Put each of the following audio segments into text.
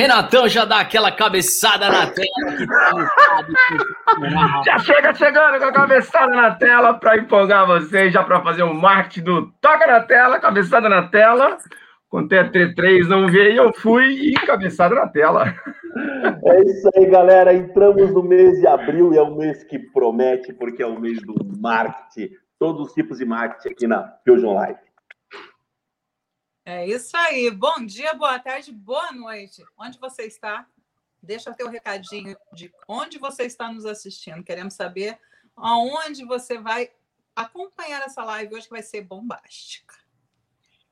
Renatão já dá aquela cabeçada na tela. Tá já chega chegando com a cabeçada na tela para empolgar vocês, já para fazer o um marketing do toca na tela, cabeçada na tela. Contei a T3, não veio, eu fui e cabeçada na tela. É isso aí, galera. Entramos no mês de abril e é um mês que promete, porque é o mês do marketing, todos os tipos de marketing aqui na Fusion Live. É isso aí. Bom dia, boa tarde, boa noite. Onde você está? Deixa teu recadinho de onde você está nos assistindo. Queremos saber aonde você vai acompanhar essa live hoje, que vai ser bombástica.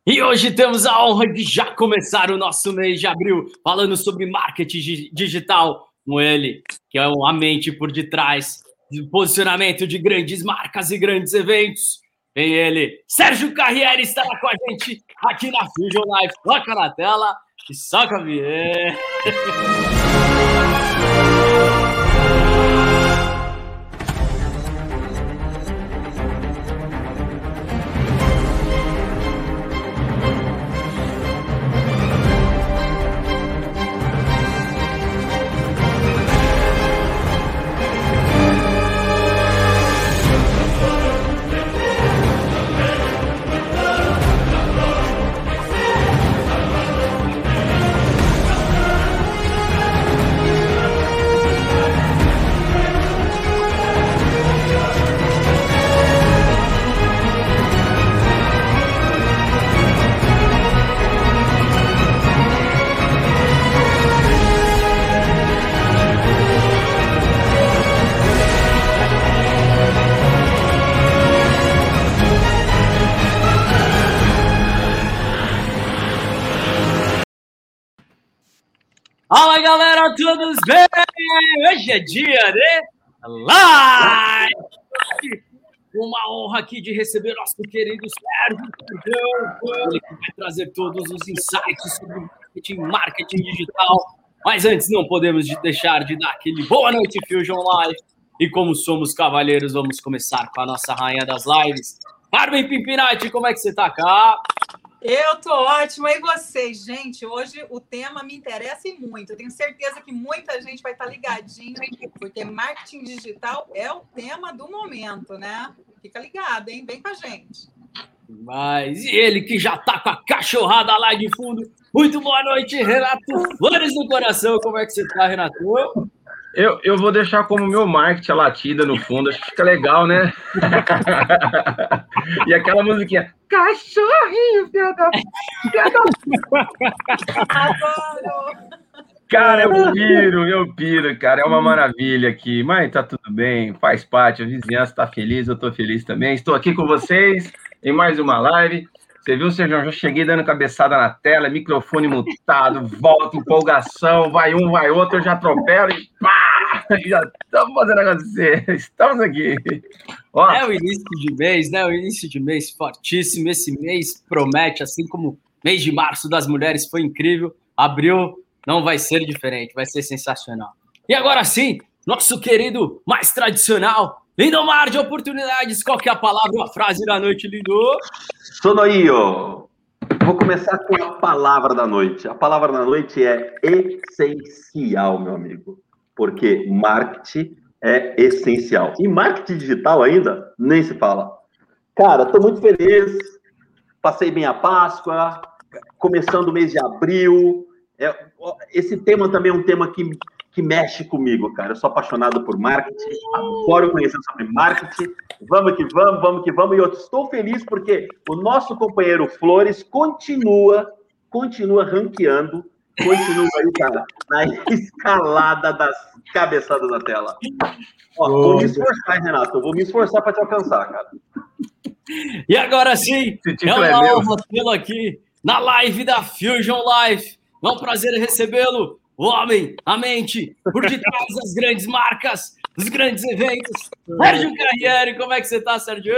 E hoje temos a honra de já começar o nosso mês de abril falando sobre marketing digital com ele, que é a mente por detrás do posicionamento de grandes marcas e grandes eventos. Vem ele, Sérgio Carriere estará com a gente aqui na Fusion Live. Toca na tela e saca a vinheta. Fala galera, todos bem? Hoje é dia de live! Uma honra aqui de receber nosso querido Sérgio ele que vai trazer todos os insights sobre marketing, marketing digital. Mas antes, não podemos deixar de dar aquele boa noite, Fusion Live. E como somos cavalheiros, vamos começar com a nossa rainha das lives. Carmen Pimpinati, como é que você tá, cá? Eu tô ótima. E vocês, gente? Hoje o tema me interessa e muito. Eu tenho certeza que muita gente vai estar ligadinho, porque marketing digital é o tema do momento, né? Fica ligado, hein? Vem com a gente. Mas e ele que já tá com a cachorrada lá de fundo. Muito boa noite, Renato. Flores no coração. Como é que você tá, Renato? Eu, eu vou deixar como meu marketing a latida no fundo, acho que fica legal, né? e aquela musiquinha, cachorrinho, filha da... Cara, eu piro, eu piro, cara, é uma maravilha aqui, mas tá tudo bem, faz parte, a vizinhança tá feliz, eu tô feliz também, estou aqui com vocês em mais uma live, você viu, Sérgio? Já cheguei dando cabeçada na tela, microfone mutado, volta, empolgação, vai um, vai outro, eu já atropelo e pá! Já estamos fazendo acontecer. Estamos aqui. Ó. É o início de mês, né? O início de mês fortíssimo. Esse mês promete, assim como o mês de março das mulheres foi incrível. Abril não vai ser diferente, vai ser sensacional. E agora sim, nosso querido mais tradicional, Lindomar de oportunidades, qual que é a palavra a frase da noite, Lindo? Io. Vou começar com a palavra da noite. A palavra da noite é essencial, meu amigo. Porque marketing é essencial. E marketing digital ainda, nem se fala. Cara, estou muito feliz. Passei bem a Páscoa, começando o mês de abril. É, esse tema também é um tema que que mexe comigo, cara. Eu sou apaixonado por marketing, adoro conhecer sobre marketing. Vamos que vamos, vamos que vamos. E eu estou feliz porque o nosso companheiro Flores continua, continua ranqueando, continua aí, cara, na escalada das cabeçadas da tela. Ó, vou me esforçar, Renato. vou me esforçar para te alcançar, cara. E agora sim, é uma honra tê-lo aqui na live da Fusion Live. É um prazer recebê-lo o homem, a mente, por detrás das grandes marcas, dos grandes eventos. Sérgio Carriere, como é que você está, Sérgio?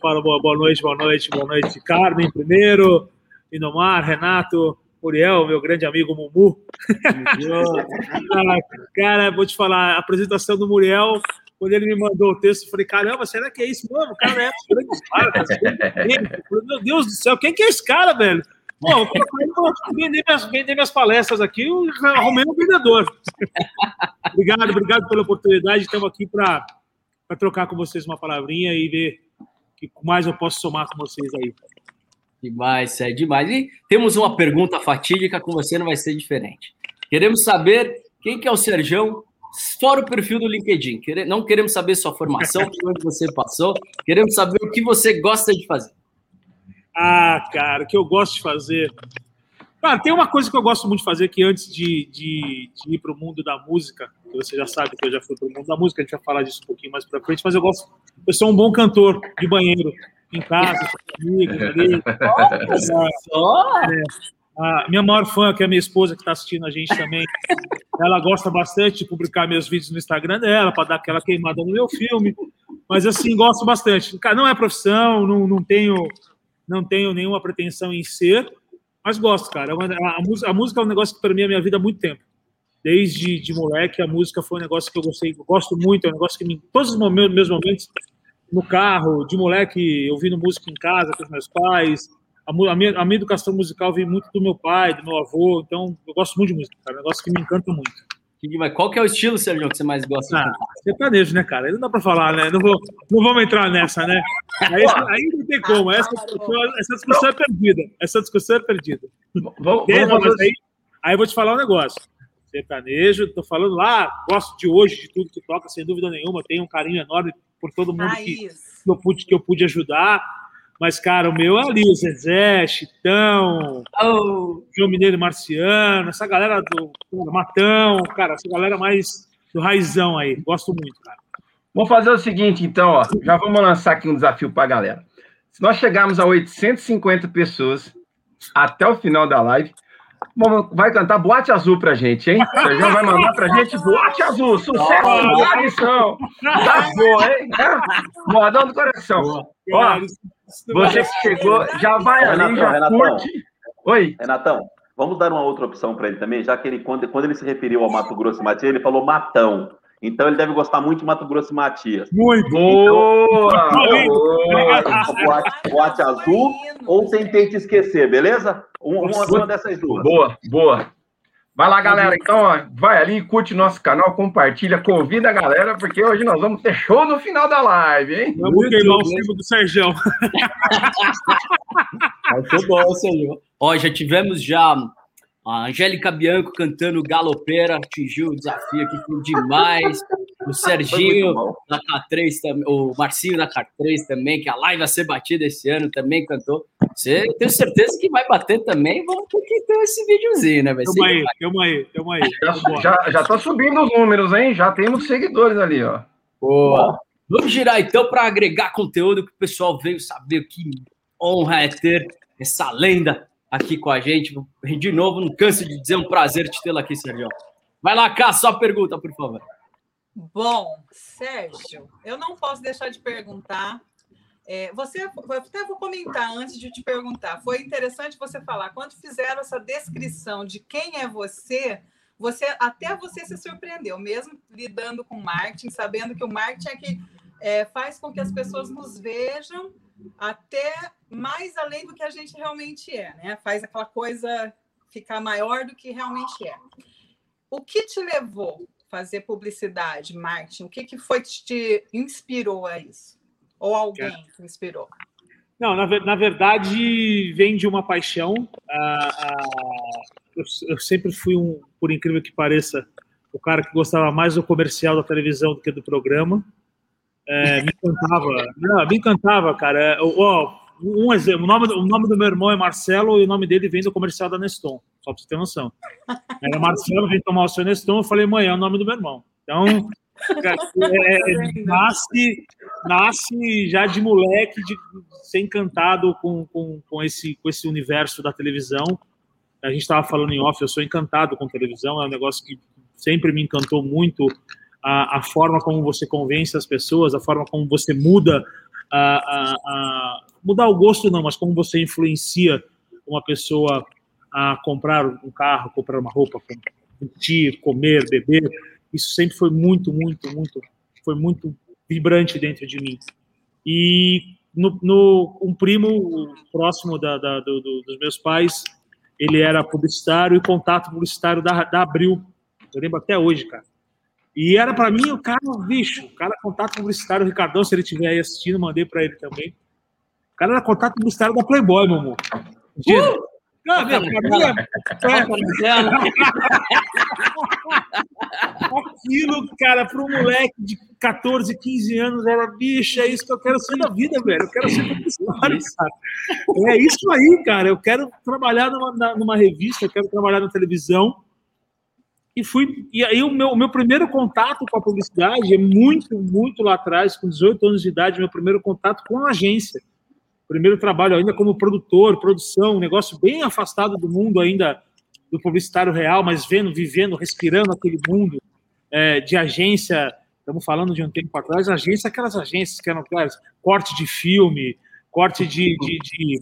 Fala, boa, boa noite, boa noite, boa noite, Carmen, primeiro, Inomar, Renato, Muriel, meu grande amigo Mumu. ah, cara, vou te falar, a apresentação do Muriel, quando ele me mandou o texto, eu falei, caramba, será que é isso mesmo? O cara é grandes marcas. Meu Deus do céu, quem que é esse cara, velho? Pô, vender minhas, vender minhas palestras aqui, eu arrumei um vendedor. obrigado, obrigado pela oportunidade. Estamos aqui para trocar com vocês uma palavrinha e ver o que mais eu posso somar com vocês aí. Demais, é demais. E temos uma pergunta fatídica com você, não vai ser diferente. Queremos saber quem que é o Serjão, fora o perfil do LinkedIn. Não queremos saber sua formação, onde você passou, queremos saber o que você gosta de fazer. Ah, cara, que eu gosto de fazer. Cara, tem uma coisa que eu gosto muito de fazer que antes de, de, de ir para o mundo da música, que você já sabe que eu já fui para o mundo da música, a gente vai falar disso um pouquinho mais para frente, mas eu gosto. Eu sou um bom cantor de banheiro, em casa, comigo, ali. A minha maior fã, que é a minha esposa, que está assistindo a gente também, ela gosta bastante de publicar meus vídeos no Instagram dela, para dar aquela queimada no meu filme. Mas, assim, gosto bastante. Cara, não é profissão, não, não tenho não tenho nenhuma pretensão em ser, mas gosto, cara. É a, música, a música é um negócio que permeia a minha vida há muito tempo. Desde de moleque, a música foi um negócio que eu gostei, eu gosto muito, é um negócio que me, todos os momentos, meus momentos, no carro, de moleque, ouvindo música em casa com os meus pais. A, a, minha, a minha educação musical vem muito do meu pai, do meu avô, então eu gosto muito de música, cara. É um negócio que me encanta muito. Qual que é o estilo, Sérgio, que você mais gosta? Ah, sertanejo, né, cara? Aí não dá pra falar, né? Não, vou, não vamos entrar nessa, né? Aí, aí não tem como. Essa discussão, essa discussão é perdida. Essa discussão é perdida. Vamos, vamos, aí, aí eu vou te falar um negócio. Sertanejo, tô falando lá, gosto de hoje, de tudo que toca, sem dúvida nenhuma. Tenho um carinho enorme por todo mundo ah, que, que, eu pude, que eu pude ajudar. Mas, cara, o meu é ali, o Zezé, Chitão, oh. João Mineiro Marciano, essa galera do Matão, cara, essa galera mais do raizão aí. Gosto muito, cara. Vamos fazer o seguinte, então, ó. Já vamos lançar aqui um desafio para a galera. Se nós chegarmos a 850 pessoas até o final da live, vai cantar Boate Azul pra gente, hein? O Sérgio vai mandar pra gente Boate Azul, sucesso da missão. Tá boa, hein? É? Modão do coração. Ó, você que chegou, já vai Renatão, ali, já Renatão, curte. Oi. Renatão, vamos dar uma outra opção para ele também, já que ele, quando, quando ele se referiu ao Mato Grosso e Matias, ele falou Matão. Então ele deve gostar muito de Mato Grosso e Matias. Muito boa! Boate, boate azul ou tentei te esquecer, beleza? Uma, uma dessas duas. Boa, boa. Vai lá, galera. Então, ó, vai ali, curte nosso canal, compartilha, convida a galera, porque hoje nós vamos ter show no final da live, hein? Vamos queimar o filme do Sérgio. Vai ser bom, Sérgio. Ó, já tivemos já a Angélica Bianco cantando Galopeira, atingiu o desafio aqui, foi demais. O Serginho da K3, o Marcinho da K3 também, que a live vai ser batida esse ano, também cantou. Você tenho certeza que vai bater também. Vamos ter que ter esse videozinho, né? Vai tamo aí, tamo aí, tamo aí. Já, já, já tá subindo os números, hein? Já temos seguidores ali, ó. Boa. Vamos girar então para agregar conteúdo que o pessoal veio saber que honra é ter essa lenda aqui com a gente. De novo, não canso de dizer um prazer te tê-la aqui, Sérgio. Vai lá, Cá, só pergunta, por favor. Bom, Sérgio, eu não posso deixar de perguntar. É, você, até vou comentar antes de te perguntar. Foi interessante você falar quando fizeram essa descrição de quem é você. Você até você se surpreendeu, mesmo lidando com marketing, sabendo que o marketing é que é, faz com que as pessoas nos vejam até mais além do que a gente realmente é, né? Faz aquela coisa ficar maior do que realmente é. O que te levou fazer publicidade, marketing? O que, que foi que te inspirou a isso? Ou alguém te inspirou? Não, na, na, verdade, vem de uma paixão. eu, eu, sempre fui um, por incrível que pareça, o cara que gostava mais do comercial da televisão do que do programa. É, me encantava, não, me encantava, cara. Oh, um exemplo, o nome, o nome do meu irmão é Marcelo e o nome dele vem do comercial da Neston, só para você ter noção. Era Marcelo, vem tomar o seu Neston, eu falei, mãe, é o nome do meu irmão. Então, é, é, nasce, nasce já de moleque, de ser encantado com, com, com, esse, com esse universo da televisão. A gente estava falando em off, eu sou encantado com televisão, é um negócio que sempre me encantou muito. A, a forma como você convence as pessoas, a forma como você muda a, a, mudar o gosto não, mas como você influencia uma pessoa a comprar um carro, comprar uma roupa, curtir, comer, beber, isso sempre foi muito, muito, muito, foi muito vibrante dentro de mim. E no, no, um primo próximo da, da, do, do, dos meus pais, ele era publicitário e contato publicitário da, da Abril. Eu lembro até hoje, cara. E era para mim o cara, bicho, o cara contato publicitário, o Ricardão, se ele estiver aí assistindo, mandei para ele também. O cara era contato publicitário da Playboy, meu amor. Uh! Não, meu, pra mim é... Aquilo, cara, para um moleque de 14, 15 anos, era bicho, é isso que eu quero ser na vida, velho. Eu quero ser publicitário, cara. É isso aí, cara. Eu quero trabalhar numa, numa revista, eu quero trabalhar na televisão e fui. E aí, o meu, meu primeiro contato com a publicidade é muito, muito lá atrás, com 18 anos de idade, meu primeiro contato com a agência. Primeiro trabalho ainda como produtor, produção, um negócio bem afastado do mundo ainda do publicitário real, mas vendo, vivendo, respirando aquele mundo é, de agência. Estamos falando de um tempo atrás, agência, aquelas agências que eram claras, corte de filme, corte de, de, de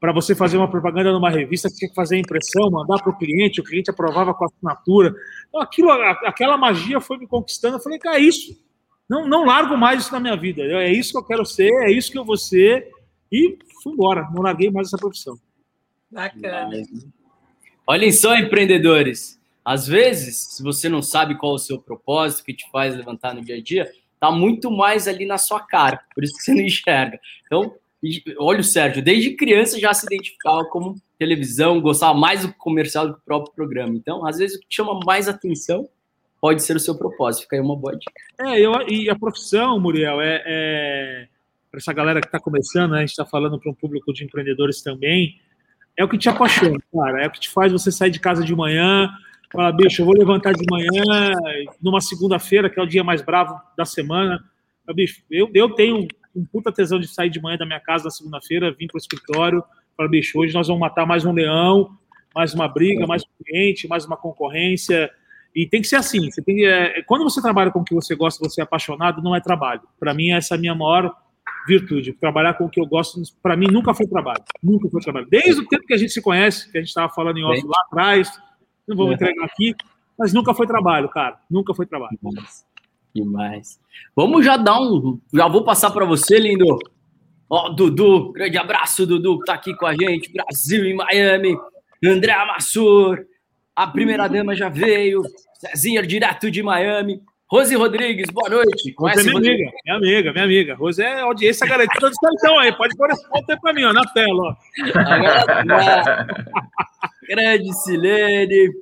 para você fazer uma propaganda numa revista, você tinha que fazer a impressão, mandar para o cliente, o cliente aprovava com a assinatura. Então, aquilo, aquela magia foi me conquistando. Eu falei, cara, é isso. Não, não largo mais isso na minha vida. É isso que eu quero ser, é isso que eu vou ser. E fui embora, não larguei mais essa profissão. Bacana. Olhem só, empreendedores. Às vezes, se você não sabe qual é o seu propósito, que te faz levantar no dia a dia, tá muito mais ali na sua cara. Por isso que você não enxerga. Então, olha o Sérgio, desde criança já se identificava como televisão, gostava mais do comercial do que o próprio programa. Então, às vezes, o que chama mais atenção pode ser o seu propósito. Fica aí uma boa dica. É, eu, e a profissão, Muriel, é, é para essa galera que está começando, né, a gente está falando para um público de empreendedores também, é o que te apaixona, cara. É o que te faz você sair de casa de manhã, falar, bicho, eu vou levantar de manhã, numa segunda-feira, que é o dia mais bravo da semana. Bicho, eu, eu tenho um puta tesão de sair de manhã da minha casa na segunda-feira, vir para o escritório, falar, bicho, hoje nós vamos matar mais um leão, mais uma briga, mais um cliente, mais uma concorrência. E tem que ser assim. Você tem, é, quando você trabalha com o que você gosta, você é apaixonado, não é trabalho. Para mim, essa é a minha maior virtude. Trabalhar com o que eu gosto, para mim, nunca foi trabalho. Nunca foi trabalho. Desde o tempo que a gente se conhece, que a gente estava falando em off lá atrás, não vou me entregar aqui, mas nunca foi trabalho, cara. Nunca foi trabalho. Demais. Vamos já dar um. Já vou passar para você, lindo. Ó, Dudu, grande abraço, Dudu, que tá aqui com a gente. Brasil em Miami. André Amassur, a primeira dama já veio. Cezinha, direto de Miami. Rose Rodrigues, boa noite. Conhece Rose é minha amiga, minha amiga, minha amiga. Rose é audiência garantida do cartão aí. Pode pôr esse ponto aí pra mim, ó, na tela, ó. Agora, grande Silene.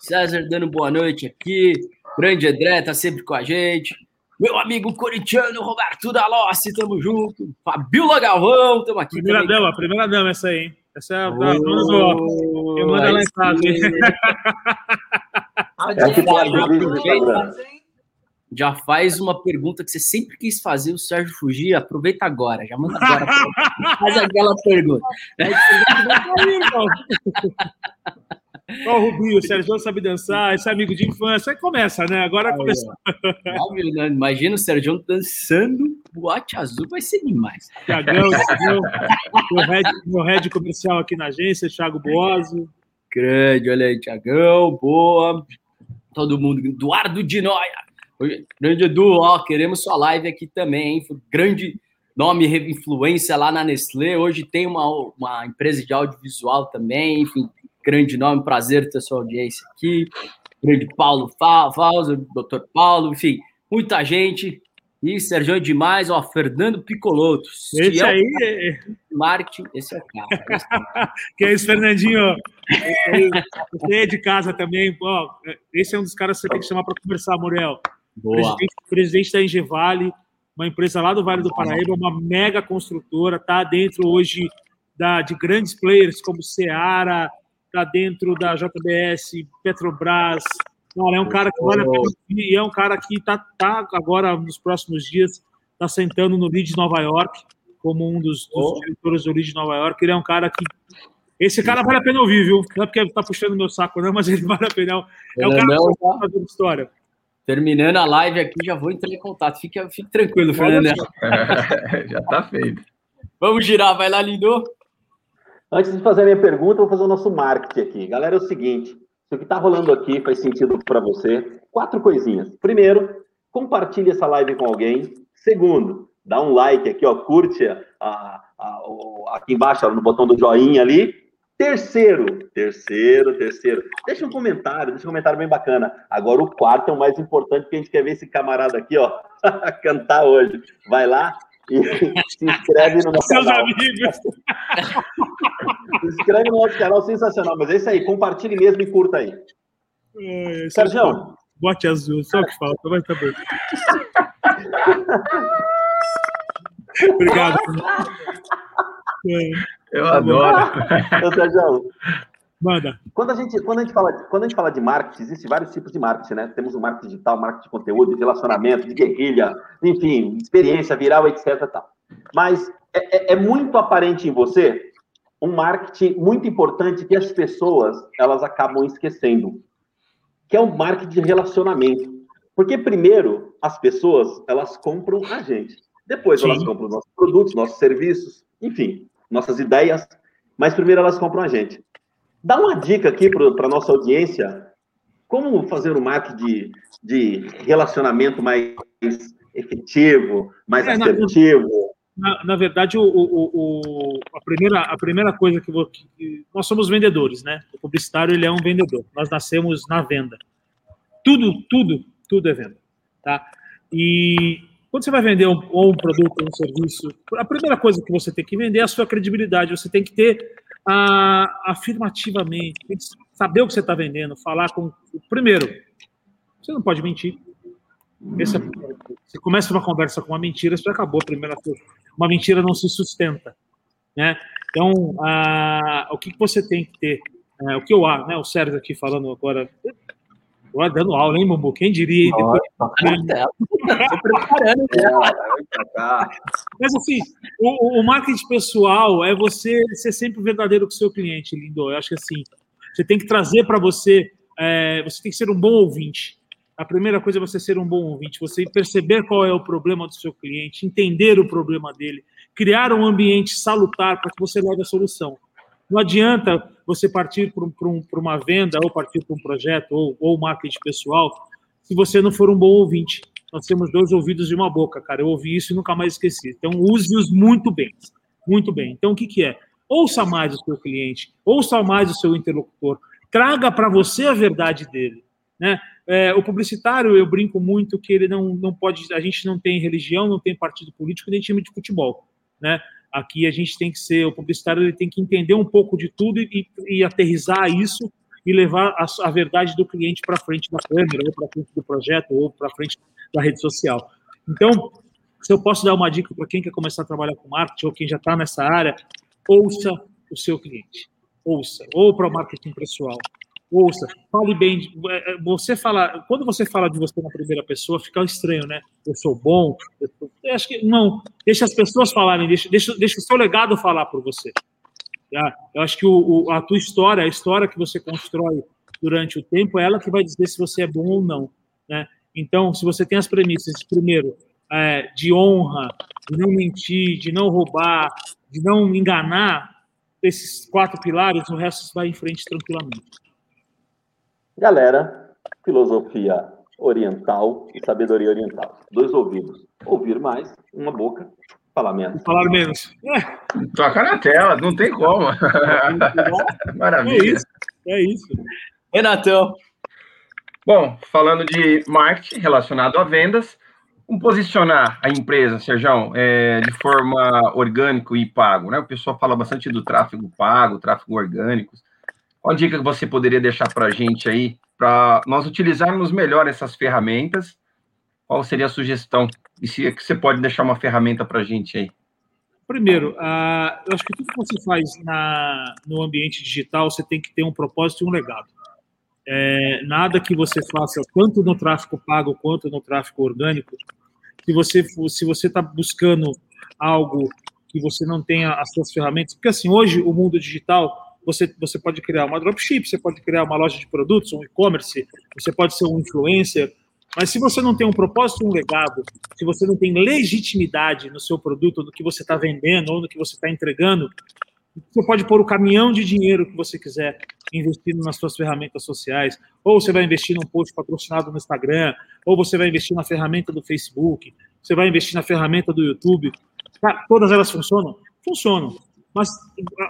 César dando boa noite aqui. Grande André, tá sempre com a gente. Meu amigo corintiano Roberto Dalossi, tamo junto. Fabiola Galvão, tamo aqui. Primeira também. dama, primeira dama, essa aí, hein? Essa é a dona do Quem manda lá em casa, hein? Já faz uma pergunta que você sempre quis fazer, o Sérgio fugir. Aproveita agora, já manda agora. faz aquela pergunta. Ó, o Rubinho, o Sérgio sabe dançar, esse amigo de infância. Aí começa, né? Agora começa. Imagina o Sérgio dançando boate azul, vai ser demais. Tiagão, meu, head, meu head comercial aqui na agência, Thiago Boazzo. Grande, olha aí, Tiagão, boa. Todo mundo, Eduardo de Noia. Grande Edu, ó, queremos sua live aqui também, hein? Grande nome, influência lá na Nestlé. Hoje tem uma, uma empresa de audiovisual também, enfim, grande nome, prazer ter sua audiência aqui. Grande Paulo Fauser, doutor Paulo, enfim, muita gente. E Sérgio é demais, ó, Fernando Picoloto. Esse é aí é... Marketing, esse é o cara. Esse é que é isso, Fernandinho? Você é de casa também, ó, esse é um dos caras que você tem que chamar para conversar, Morel. Boa. Presidente, presidente da Engevale, uma empresa lá do Vale do Paraíba, uma mega construtora, tá dentro hoje da, de grandes players como Seara, está dentro da JBS, Petrobras. Cara, é um cara que vale a pena e é um cara que está tá agora, nos próximos dias, está sentando no Lead de Nova York, como um dos, dos oh. diretores do Lead de Nova York. Ele é um cara que. Esse cara vale a pena ouvir, viu? Não é porque está puxando meu saco, não, mas ele vale a pena. É um cara que está fazendo história. Terminando a live aqui, já vou entrar em contato. Fique, fique tranquilo, Fernando. já está feito. Vamos girar, vai lá, Lindo. Antes de fazer a minha pergunta, vou fazer o nosso marketing aqui. Galera, é o seguinte: se o que está rolando aqui faz sentido para você, quatro coisinhas. Primeiro, compartilhe essa live com alguém. Segundo, dá um like aqui, ó, curte a, a, o, aqui embaixo, no botão do joinha ali. Terceiro, terceiro, terceiro. Deixa um comentário, deixa um comentário bem bacana. Agora o quarto é o mais importante, porque a gente quer ver esse camarada aqui, ó, cantar hoje. Vai lá e se inscreve no nosso Seus canal. amigos. Se inscreve no nosso canal, sensacional. Mas é isso aí, compartilhe mesmo e curta aí. É, Sérgio, Bote azul, só o que falta, mas tá bom. Obrigado. É, Eu adoro. ô, Sérgio, manda. Quando a gente, quando a gente, fala, quando a gente fala de marketing, existem vários tipos de marketing, né? Temos o marketing digital, marketing de conteúdo, de relacionamento, de guerrilha, enfim, experiência viral, etc. Tal. Mas é, é- é muito aparente em você um marketing muito importante que as pessoas elas acabam esquecendo, que é o marketing de relacionamento. Porque primeiro as pessoas elas compram a gente, depois Sim. elas compram os nossos produtos, nossos serviços, enfim, nossas ideias, mas primeiro elas compram a gente. Dá uma dica aqui para a nossa audiência, como fazer um marketing de, de relacionamento mais efetivo, mais É, assertivo. Na, na verdade, o, o- o- a, primeira, a primeira coisa que, vo- que- Nós somos vendedores, né? O publicitário ele é um vendedor. Nós nascemos na venda. Tudo, tudo, tudo é venda. Tá? E quando você vai vender um, ou um produto ou um serviço, a primeira coisa que você tem que vender é a sua credibilidade. Você tem que ter afirmativamente, saber o que você está vendendo, falar com. Primeiro, você não pode mentir. Esse é- você começa uma conversa com uma mentira, já acabou a primeira coisa. Uma mentira não se sustenta, né? Então, ah, o que, que você tem que ter? É, o que eu acho, né? O Sérgio aqui falando agora, agora dando aula, hein, Bumbu? Quem diria? Depois- Tô preparando. Mas assim, o, o marketing pessoal é você ser sempre verdadeiro com o seu cliente, lindo. Eu acho que assim, você tem que trazer para você, é, você tem que ser um bom ouvinte. A primeira coisa é você ser um bom ouvinte, você perceber qual é o problema do seu cliente, entender o problema dele, criar um ambiente salutar para que você leve a solução. Não adianta você partir para um, um, uma venda, ou partir para um projeto, ou, ou marketing pessoal, se você não for um bom ouvinte. Nós temos dois ouvidos e uma boca, cara. Eu ouvi isso e nunca mais esqueci. Então, use-os muito bem. Muito bem. Então, o que, que é? Ouça mais o seu cliente, ouça mais o seu interlocutor, traga para você a verdade dele. Né? É, o publicitário, eu brinco muito que ele não, não pode. A gente não tem religião, não tem partido político, nem time de futebol. Né? Aqui a gente tem que ser, o publicitário ele tem que entender um pouco de tudo e, e aterrizar isso e levar a, a verdade do cliente para frente da câmera, ou para frente do projeto, ou para frente da rede social. Então, se eu posso dar uma dica para quem quer começar a trabalhar com marketing ou quem já está nessa área, ouça o seu cliente. Ouça. Ou para o marketing pessoal. Ouça. Fale bem. é, é, Você fala, quando você fala de você na primeira pessoa, fica estranho, né? Eu sou bom. Eu, sou- eu acho que não. Deixa as pessoas falarem. Deixa, deixa, deixa o seu legado falar por você. tá? Eu acho que o, o- a tua história, a história que você constrói durante o tempo, é ela que vai dizer se você é bom ou não, né? Então, se você tem as premissas, primeiro, é, de honra, de não mentir, de não roubar, de não enganar, esses quatro pilares, o resto vai em frente tranquilamente. Galera, filosofia oriental e sabedoria oriental. Dois ouvidos. Ouvir mais, uma boca, falar menos. Falar menos. É, Toca na tela, não tem como. é Maravilha. isso. É isso. Renatão. Bom, falando de marketing relacionado a vendas, como posicionar a empresa, Sérgio, é, de forma orgânico e pago, né? O pessoal fala bastante do tráfego pago, tráfego orgânico. Qual dica que você poderia deixar para a gente aí, para nós utilizarmos melhor essas ferramentas? Qual seria a sugestão? E se é que você pode deixar uma ferramenta para a gente aí? Primeiro, eu acho que tudo que você faz na, no ambiente digital, você tem que ter um propósito e um legado. É, nada que você faça, tanto no tráfego pago quanto no tráfego orgânico, se você se você está buscando algo que você não tenha as suas ferramentas, porque assim hoje o mundo digital você você pode criar uma dropship, você pode criar uma loja de produtos, um e-commerce, você pode ser um influencer, mas se você não tem um propósito, um legado, se você não tem legitimidade no seu produto, no que você está vendendo ou no que você está entregando, você pode pôr o caminhão de dinheiro que você quiser investindo nas suas ferramentas sociais, ou você vai investir num post patrocinado no Instagram, ou você vai investir na ferramenta do Facebook, você vai investir na ferramenta do YouTube. Tá, todas elas funcionam? Funcionam. Mas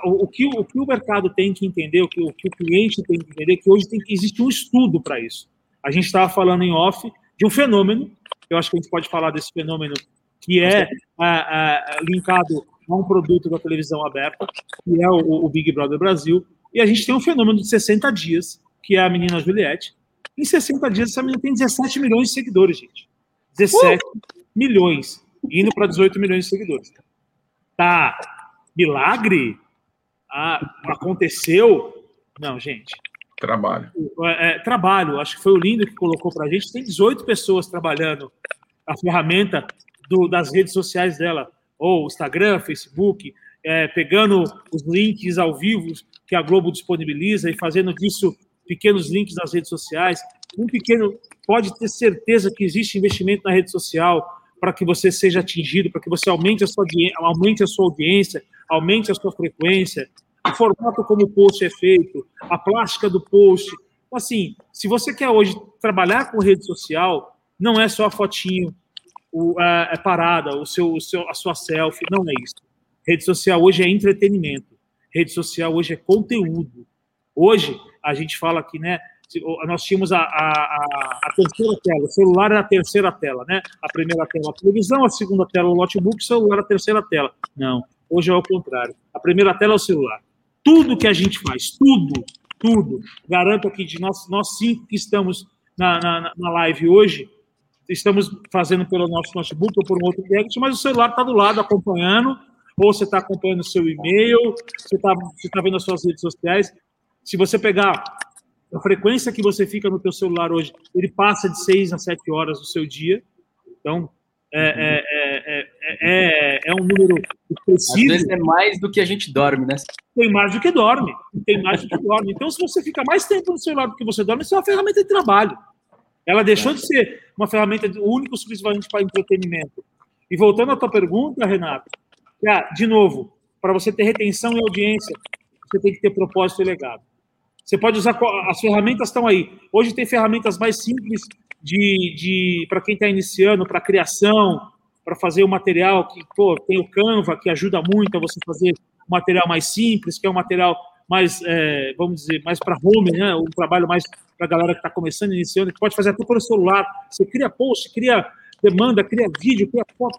o, que, o que o mercado tem que entender, o que, o que o cliente tem que entender, é que hoje tem que existir um estudo para isso. A gente estava falando em off de um fenômeno, eu acho que a gente pode falar desse fenômeno que é linkado a um produto da televisão aberta, que é o, o, Big Brother Brasil, e a gente tem um fenômeno de 60 dias, que é a menina Juliette. Em 60 dias, essa menina tem 17 milhões de seguidores, gente. 17 uh! milhões, indo para 18 milhões de seguidores. Tá milagre? Ah, aconteceu? Não, gente. Trabalho. É, é, trabalho. Acho que foi o Lindo que colocou para a gente. Tem 18 pessoas trabalhando a ferramenta do, das redes sociais dela, ou Instagram, Facebook, é, pegando os links ao vivo que a Globo disponibiliza e fazendo disso pequenos links nas redes sociais. Um pequeno pode ter certeza que existe investimento na rede social para que você seja atingido, para que você aumente a sua aumente a sua audiência, aumente a sua frequência, o formato como o post é feito, a plástica do post. Assim, se você quer hoje trabalhar com rede social, não é só a fotinho, o, a, a parada, o seu, o seu, a sua selfie, não é isso. Rede social hoje é entretenimento. Rede social hoje é conteúdo. Hoje, a gente fala aqui, né? Nós tínhamos a, a, a, terceira tela, o celular era a terceira tela, né? A primeira tela a televisão, a segunda tela o notebook, o celular a terceira tela. Não, hoje é o contrário. A primeira tela é o celular. Tudo que a gente faz, tudo, tudo, garanto aqui de nós, nós cinco que estamos na, na, na live hoje, estamos fazendo pelo nosso notebook ou por um outro gadget, mas o celular está do lado acompanhando, ou você está acompanhando o seu e-mail, você está você tá vendo as suas redes sociais. Se você pegar a frequência que você fica no teu celular hoje, ele passa de 6 a 7 horas do seu dia. Então, é, é, é, é, um número expressivo. Às vezes é mais do que a gente dorme, né? Tem mais do que dorme. Tem mais do que dorme. Então, se você fica mais tempo no celular do que você dorme, isso é uma ferramenta de trabalho. Ela deixou de ser uma ferramenta única exclusivamente para entretenimento. E voltando à tua pergunta, Renato, de novo, para você ter retenção e audiência, você tem que ter propósito e legado. Você pode usar as ferramentas estão aí. Hoje tem ferramentas mais simples de, de para quem está iniciando, para criação, para fazer o material que pô, tem o Canva que ajuda muito a você fazer um material mais simples, que é um material mais, é, vamos dizer, mais para home, né? Um trabalho mais para a galera que está começando, iniciando, que pode fazer até pelo celular. Você cria post, cria demanda, cria vídeo, cria foto.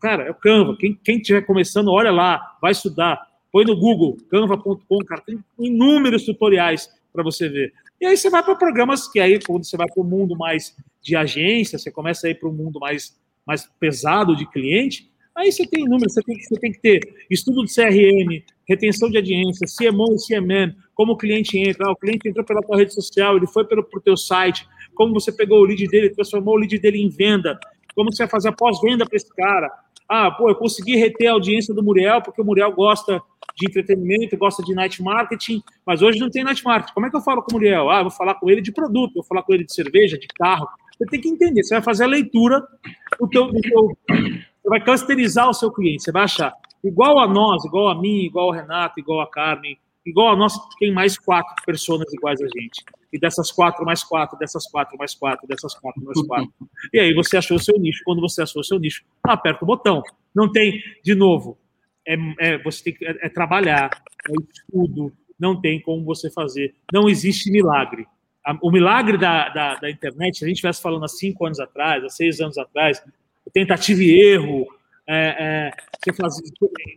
Cara, é o Canva. Quem, quem estiver começando, olha lá, vai estudar. Põe no Google, canva.com, cara, tem inúmeros tutoriais para você ver. E aí você vai para programas que aí, quando você vai para o mundo mais de agência, você começa a ir para um mundo mais, mais pesado de cliente, aí você tem inúmeros, você tem, você tem que ter estudo de CRM, retenção de audiência, CMO e CMM, como o cliente entra, ah, o cliente entrou pela tua rede social, ele foi pelo pro teu site, como você pegou o lead dele, transformou o lead dele em venda, como você vai fazer a pós-venda para esse cara. Ah, pô, eu consegui reter a audiência do Muriel, porque o Muriel gosta de entretenimento, gosta de night marketing, mas hoje não tem night marketing. Como é que eu falo com o Muriel? Ah, vou falar com ele de produto, vou falar com ele de cerveja, de carro. Você tem que entender, você vai fazer a leitura do teu, do teu você vai clusterizar o seu cliente, você vai achar igual a nós, igual a mim, igual ao Renato, igual a Carmen, igual a nós, tem mais quatro pessoas iguais a gente. E dessas quatro mais quatro, dessas quatro mais quatro, dessas quatro mais quatro. E aí você achou o seu nicho. Quando você achou o seu nicho, aperta o botão. Não tem, de novo, é, é você tem que é, é trabalhar, é estudo, não tem como você fazer. Não existe milagre. O milagre da, da, da internet, se a gente estivesse falando há cinco anos atrás, há seis anos atrás, tentativa e erro, é, é, você, fazia,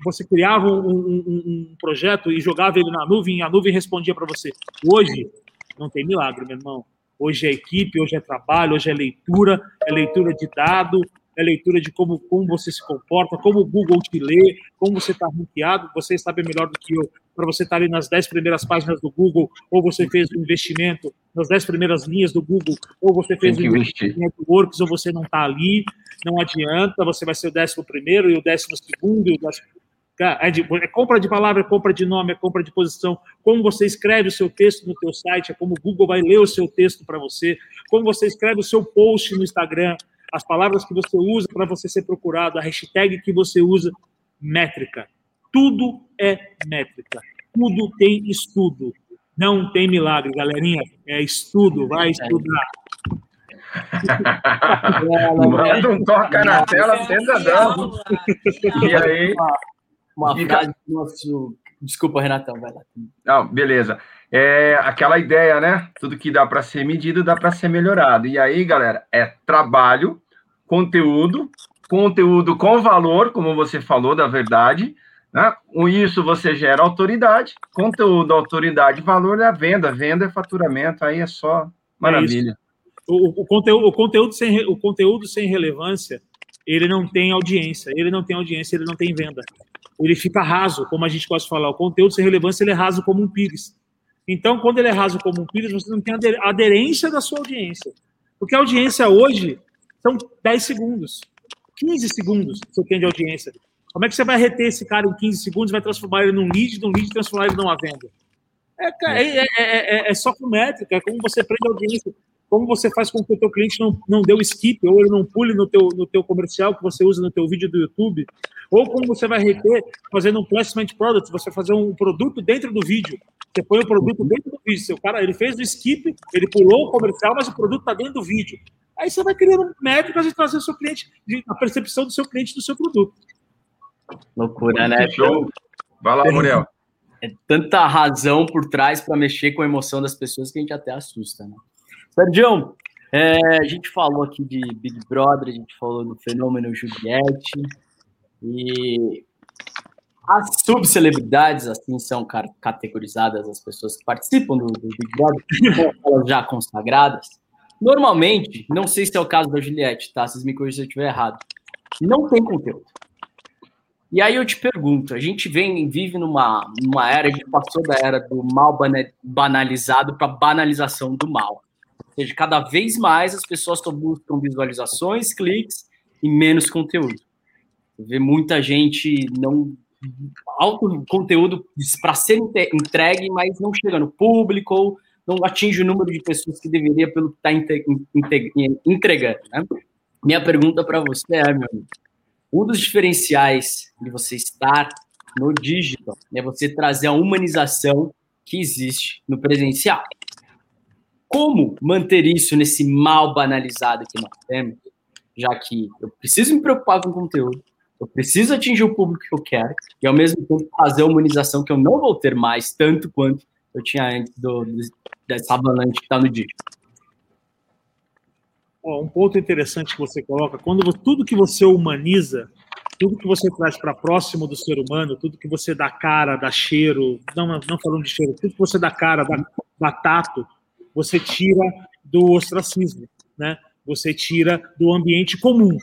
você, criava um, um, um, projeto e jogava ele na nuvem e a nuvem respondia para você. Hoje, não tem milagre, meu irmão. Hoje é equipe, hoje é trabalho, hoje é leitura, é leitura de dado, é leitura de como, como você se comporta, como o Google te lê, como você está ranqueado. Você sabe melhor do que eu para você estar tá ali nas 10 primeiras páginas do Google, ou você fez um investimento nas 10 primeiras linhas do Google, ou você fez um investimento no Works, ou você não está ali, não adianta, você vai ser o décimo primeiro e o décimo segundo, e o décimo... É, de, é, compra de palavra, é compra de nome, é compra de posição. Como você escreve o seu texto no teu site, é como o Google vai ler o seu texto para você. Como você escreve o seu post no Instagram, as palavras que você usa para você ser procurado, a hashtag que você usa, métrica. Tudo é métrica. Tudo tem estudo. Não tem milagre, galerinha. É estudo, vai estudar. Manda um toca na tela, tenta dar. E aí? Uma frase do nosso. Desculpa, Renatão, vai lá. Não, beleza. É aquela ideia, né? Tudo que dá para ser medido, dá para ser melhorado. E aí, galera, é trabalho, conteúdo, conteúdo com valor, como você falou, da verdade. Né? Com isso você gera autoridade, conteúdo, autoridade, valor é a venda, venda é faturamento, aí é só maravilha. O, o conteúdo, o, conteúdo sem, o conteúdo sem relevância, ele não tem audiência. Ele não tem audiência, ele não tem venda. Ele fica raso, como a gente gosta de falar. O conteúdo sem relevância, ele é raso como um pires. Então, quando ele é raso como um pires, você não tem ader- aderência da sua audiência. Porque a audiência hoje são 10 segundos, 15 segundos você tem de audiência. Como é que você vai reter esse cara em 15 segundos e vai transformar ele num lead, num lead transformar ele numa venda? É, é, é, é, é só com métrica, é como você prende a audiência, como você faz com que o teu cliente não, não dê o skip, ou ele não pule no teu, no teu comercial que você usa no teu vídeo do YouTube, ou como você vai reter fazendo um placement product, você fazer um produto dentro do vídeo. Você põe o produto dentro do vídeo. Seu cara, ele fez o skip, ele pulou o comercial, mas o produto está dentro do vídeo. Aí você vai criando métricas e trazer o seu cliente, a percepção do seu cliente do seu produto. Loucura, né? Show. Vai lá, Muriel. É tanta razão por trás para mexer com a emoção das pessoas que a gente até assusta, né? Sergião, é, a gente falou aqui de Big Brother, a gente falou do fenômeno Juliette, e as subcelebridades, assim, são categorizadas as pessoas que participam do, do Big Brother, elas já consagradas. Normalmente, não sei se é o caso da Juliette, tá? Vocês me corrigem se eu estiver errado. Não tem conteúdo. E aí eu te pergunto, a gente vem vive numa, numa era, a gente passou da era do mal bana- banalizado para banalização do mal. Ou seja, cada vez mais as pessoas buscam visualizações, cliques e menos conteúdo. Vê muita gente não alto conteúdo para ser entregue, mas não chega no público ou não atinge o número de pessoas que deveria pelo que está entregando. Né? Minha pergunta para você é, meu amigo, um dos diferenciais de você estar no digital é você trazer a humanização que existe no presencial. Como manter isso nesse mal banalizado que nós temos, já que eu preciso me preocupar com o conteúdo, eu preciso atingir o público que eu quero e ao mesmo tempo fazer a humanização que eu não vou ter mais tanto quanto eu tinha antes do, dessa avalanche que está no. Ó, um ponto interessante que você coloca, quando tudo que você humaniza, tudo que você traz para próximo do ser humano, tudo que você dá cara, dá cheiro, não, não falando de cheiro, tudo que você dá cara, dá, dá tato, você tira do ostracismo, né? Você tira do ambiente comum.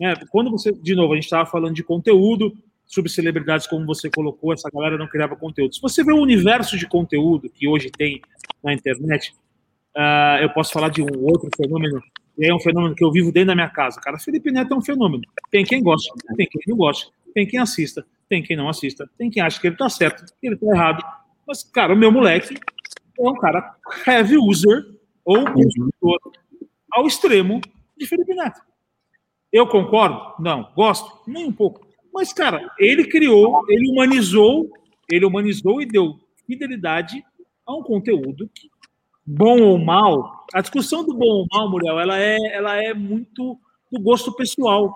né? Quando você, de novo, a gente estava falando de conteúdo, subcelebridades, como você colocou, essa galera não criava conteúdo. Se você vê o universo de conteúdo que hoje tem na internet, ah, eu posso falar de um outro fenômeno e é um fenômeno que eu vivo dentro da minha casa. Cara, Felipe Neto é um fenômeno. Tem quem gosta, tem quem não gosta, tem quem assista, tem quem não assista, tem quem acha que ele tá certo, que ele tá errado. Mas, cara, o meu moleque é um cara heavy user ou consumidor ao extremo de Felipe Neto. Eu concordo? Não. Gosto? Nem um pouco. Mas, cara, ele criou, ele humanizou, ele humanizou e deu fidelidade a um conteúdo que, bom ou mal, a discussão do bom ou mal, Muriel, ela é, ela é muito do gosto pessoal,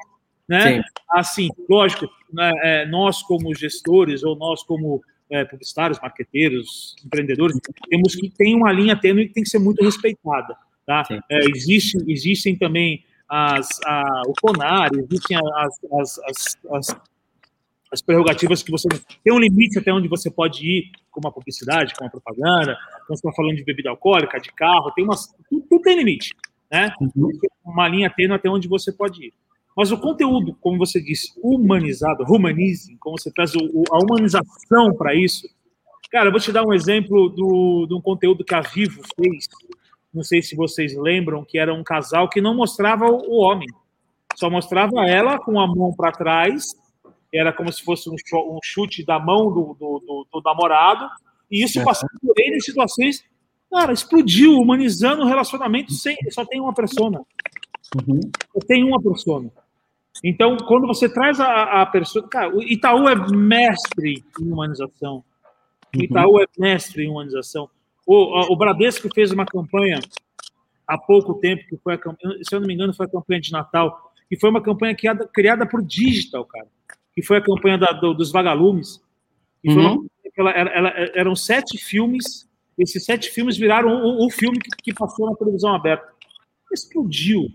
né? Sim. Assim, lógico, né, é, nós como gestores ou nós como é, publicitários, marqueteiros, empreendedores, temos que ter uma linha tênue que tem que ser muito respeitada, tá? É, existe, existem também as, a, o CONAR, existem as, as, as, as, as prerrogativas que você tem um limite até onde você pode ir com uma publicidade, com uma propaganda. Nós estamos falando de bebida alcoólica, de carro, tem umas, tudo, tudo tem limite, né? Uma linha tênue até onde você pode ir. Mas o conteúdo, como você disse, humanizado, humanizing, como você traz o, a humanização para isso. Cara, eu vou te dar um exemplo do, de um conteúdo que a Vivo fez. Não sei se vocês lembram, que era um casal que não mostrava o, homem. Só mostrava ela com a mão para trás. Era como se fosse um, um chute da mão do, do- do- do namorado. E isso passando por ele em situações. Cara, explodiu, humanizando o relacionamento sem. Só tem uma persona. Só tem uma persona. Então, quando você traz a, a pessoa. Cara, o Itaú é mestre em humanização. O Itaú é mestre em humanização. O, o Bradesco fez uma campanha há pouco tempo, que foi a campanha, se eu não me engano, foi a campanha de Natal, que foi uma campanha criada, criada por Digital, cara, que foi a campanha da, do, dos vagalumes. Foi Uhum. ela, ela- ela- eram sete filmes, esses sete filmes viraram o, o filme que, que passou na televisão aberta. Explodiu.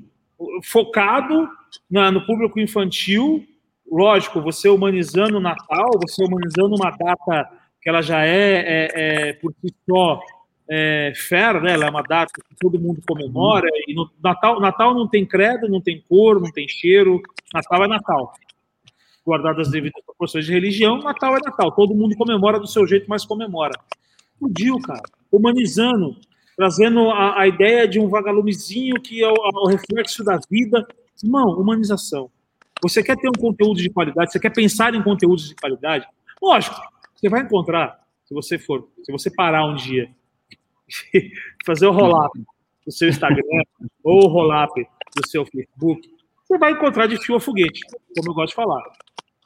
Focado na- no público infantil, lógico, você humanizando o Natal, você humanizando uma data que ela já é, é, é, por si só é, fair, né? Ela é uma data que todo mundo comemora. E no Natal, Natal não tem credo, não tem cor, não tem cheiro. Natal é Natal. Guardadas as devidas proporções de religião, Natal é Natal. Todo mundo comemora do seu jeito, mas comemora. Explodiu, cara. Humanizando, trazendo a, a ideia de um vagalumezinho que é o, o reflexo da vida. Irmão, humanização. Você quer ter um conteúdo de qualidade, você quer pensar em conteúdos de qualidade? Lógico, você vai encontrar, se você for, se você parar um dia, fazer o roll-up do seu Instagram ou o roll-up do seu Facebook, você vai encontrar de fio a foguete, como eu gosto de falar.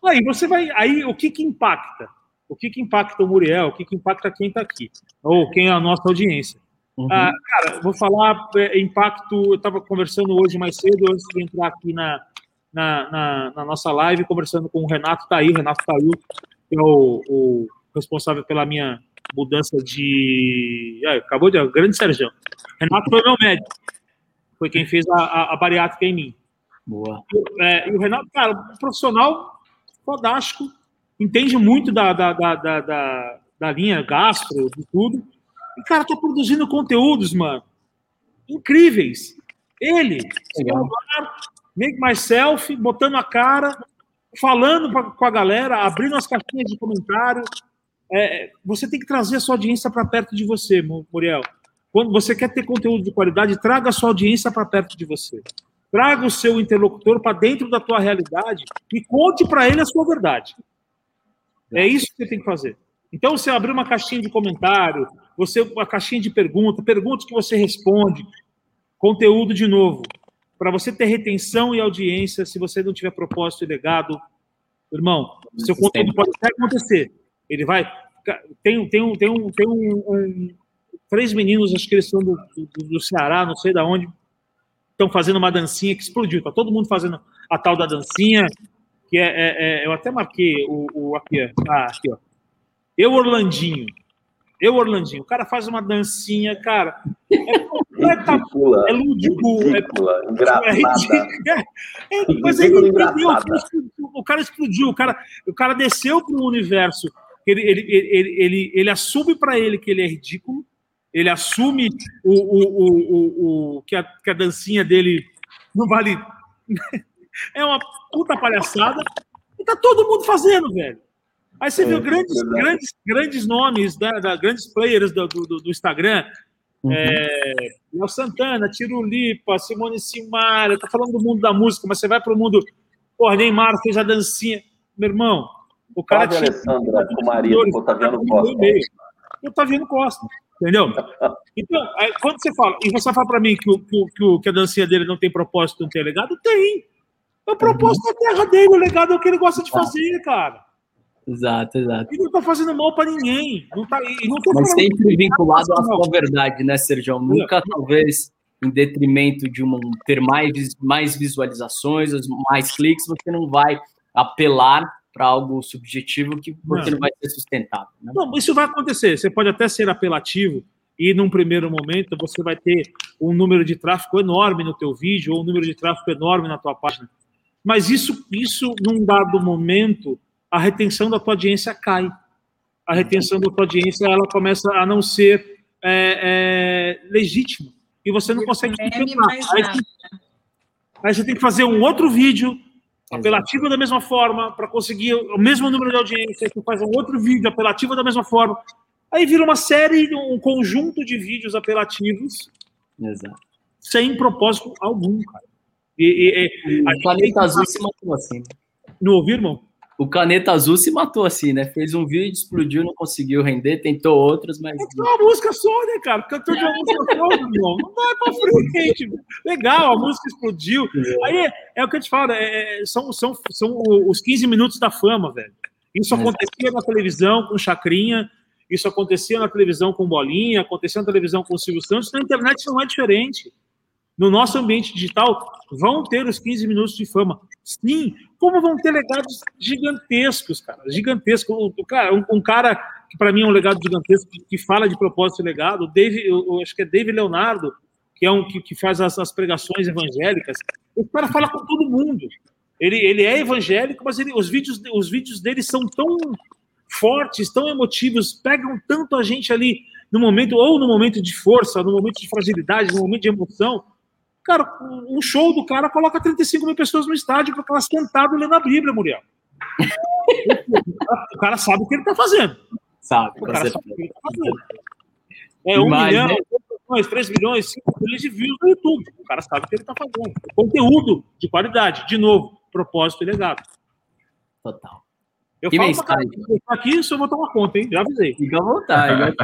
Aí você vai, aí o que que impacta? O que que impacta o Muriel? O que que impacta quem está aqui? Ou quem é a nossa audiência? Uhum. Ah, cara, vou falar é, impacto. Eu estava conversando hoje mais cedo, antes de entrar aqui na, na, na, na nossa live, conversando com o Renato Taí, Renato Taí, que é o, o responsável pela minha mudança de. Ah, acabou de. Grande Sérgio. Renato foi meu médico. Foi quem fez a, a, a bariátrica em mim. Boa. É, e o Renato, cara, um profissional fodástico, entende muito da, da, da, da, da linha gastro, de tudo. E, cara, tá produzindo conteúdos, mano, incríveis. Ele, celular, make myself, botando a cara, falando pra, com a galera, abrindo as caixinhas de comentário. É, você tem que trazer a sua audiência para perto de você, Mu- Muriel. Quando você quer ter conteúdo de qualidade, traga a sua audiência para perto de você. Traga o seu interlocutor para dentro da tua realidade e conte para ele a sua verdade. É isso que você tem que fazer. Então, você abrir uma caixinha de comentário, você uma caixinha de pergunta, perguntas que você responde, conteúdo de novo. Para você ter retenção e audiência, se você não tiver propósito e legado, irmão, seu conteúdo pode até acontecer. Ele vai. Tem, tem, um, tem, um, tem um, um- três meninos, acho que eles são do, do, do Ceará, não sei de onde, estão fazendo uma dancinha que explodiu. Tá todo mundo fazendo a tal da dancinha, que é, é- é- eu até marquei o, o aqui. Ah, aqui, ó. Eu Orlandinho. Eu Orlandinho. O cara faz uma dancinha, cara. É completa, Ridícula. é lúdico, é Ridícula. é Engraçada. ridículo. É, é, mas ele entendeu. O cara explodiu, o cara. O cara, desceu para o universo. Ele, ele, ele, ele, ele, assume para ele que ele é ridículo. Ele assume o, o, o, o, o- que, a, que a dancinha dele não vale. É uma puta palhaçada. E tá todo mundo fazendo, velho. Aí você É, viu grandes, verdade. grandes, grandes nomes, da, da- grandes players do, do, do Instagram. Uhum. É, Léo Santana, Tirulipa, Simone Simaria, tá falando do mundo da música, mas você vai pro mundo. Porra, Neymar fez a dancinha. Meu irmão, o cara Flávia Alessandra com o marido, com o Otaviano Costa. O Otaviano Costa, entendeu? Então, aí, quando você fala, e você fala pra mim que, o, que, o- que, a dancinha dele não tem propósito, não tem legado, tem. O propósito da terra dele, o legado é o que ele gosta de fazer, cara. Exato, exato. E não tá fazendo mal pra ninguém. Não tá, não tô Mas sempre vinculado à sua verdade, né, Sérgio? Nunca, talvez, em detrimento de uma, ter mais, mais visualizações, mais cliques, você não vai apelar para algo subjetivo que porque Não. não vai ser sustentável. Né? Não, isso vai acontecer. Você pode até ser apelativo e, num primeiro momento, você vai ter um número de tráfego enorme no teu vídeo ou um número de tráfego enorme na tua página. Mas isso, isso num dado momento, a retenção da tua audiência cai. A retenção da tua audiência ela começa a não ser é, é, legítima. E você não consegue Aí, aí você tem que fazer um outro vídeo apelativo da mesma forma, para conseguir o mesmo número de audiência, você faz um outro vídeo apelativo da mesma forma. Aí vira uma série, um conjunto de vídeos apelativos Exato. sem propósito algum, cara. E, e- e- a O que- Azul se matou assim. Não ouviu, irmão? O Caneta Azul se matou assim, né? Fez um vídeo, explodiu, não conseguiu render, tentou outros, mas É uma música só, né, cara? Cantor de uma música só, meu irmão. Não vai pra frente. Legal, a música explodiu. Aí é, é o que eu te falo, é- é- são, são, são o- os 15 minutos da fama, velho. Isso acontecia na televisão com Chacrinha, isso acontecia na televisão com Bolinha, acontecia na televisão com o Silvio Santos, na internet não é diferente. No nosso ambiente digital vão ter os 15 minutos de fama. Sim, como vão ter legados gigantescos, cara, gigantescos. O, cara, um, um cara que para mim é um legado gigantesco que, fala de propósito e legado, Dave, eu, acho que é David Leonardo, que é um que, que faz as, as, pregações evangélicas. O cara fala com todo mundo. Ele, ele é evangélico, mas ele, os vídeos os vídeos dele são tão fortes, tão emotivos, pegam tanto a gente ali no momento ou no momento de força, no momento de fragilidade, no momento de emoção Cara, um show do cara coloca 35 mil pessoas no estádio para elas sentado lendo a Bíblia, Muriel. o cara sabe o que ele está fazendo. Sabe, o cara sabe o que ele está fazendo. É um Mas, milhão, né? milhões, 3 milhões, 5 milhões de views no YouTube. O cara sabe o que ele está fazendo. Conteúdo de qualidade. De novo, propósito e legado. Total. Eu que falo. Pra aqui, isso eu vou tomar conta, hein? Já avisei. Fica à vontade.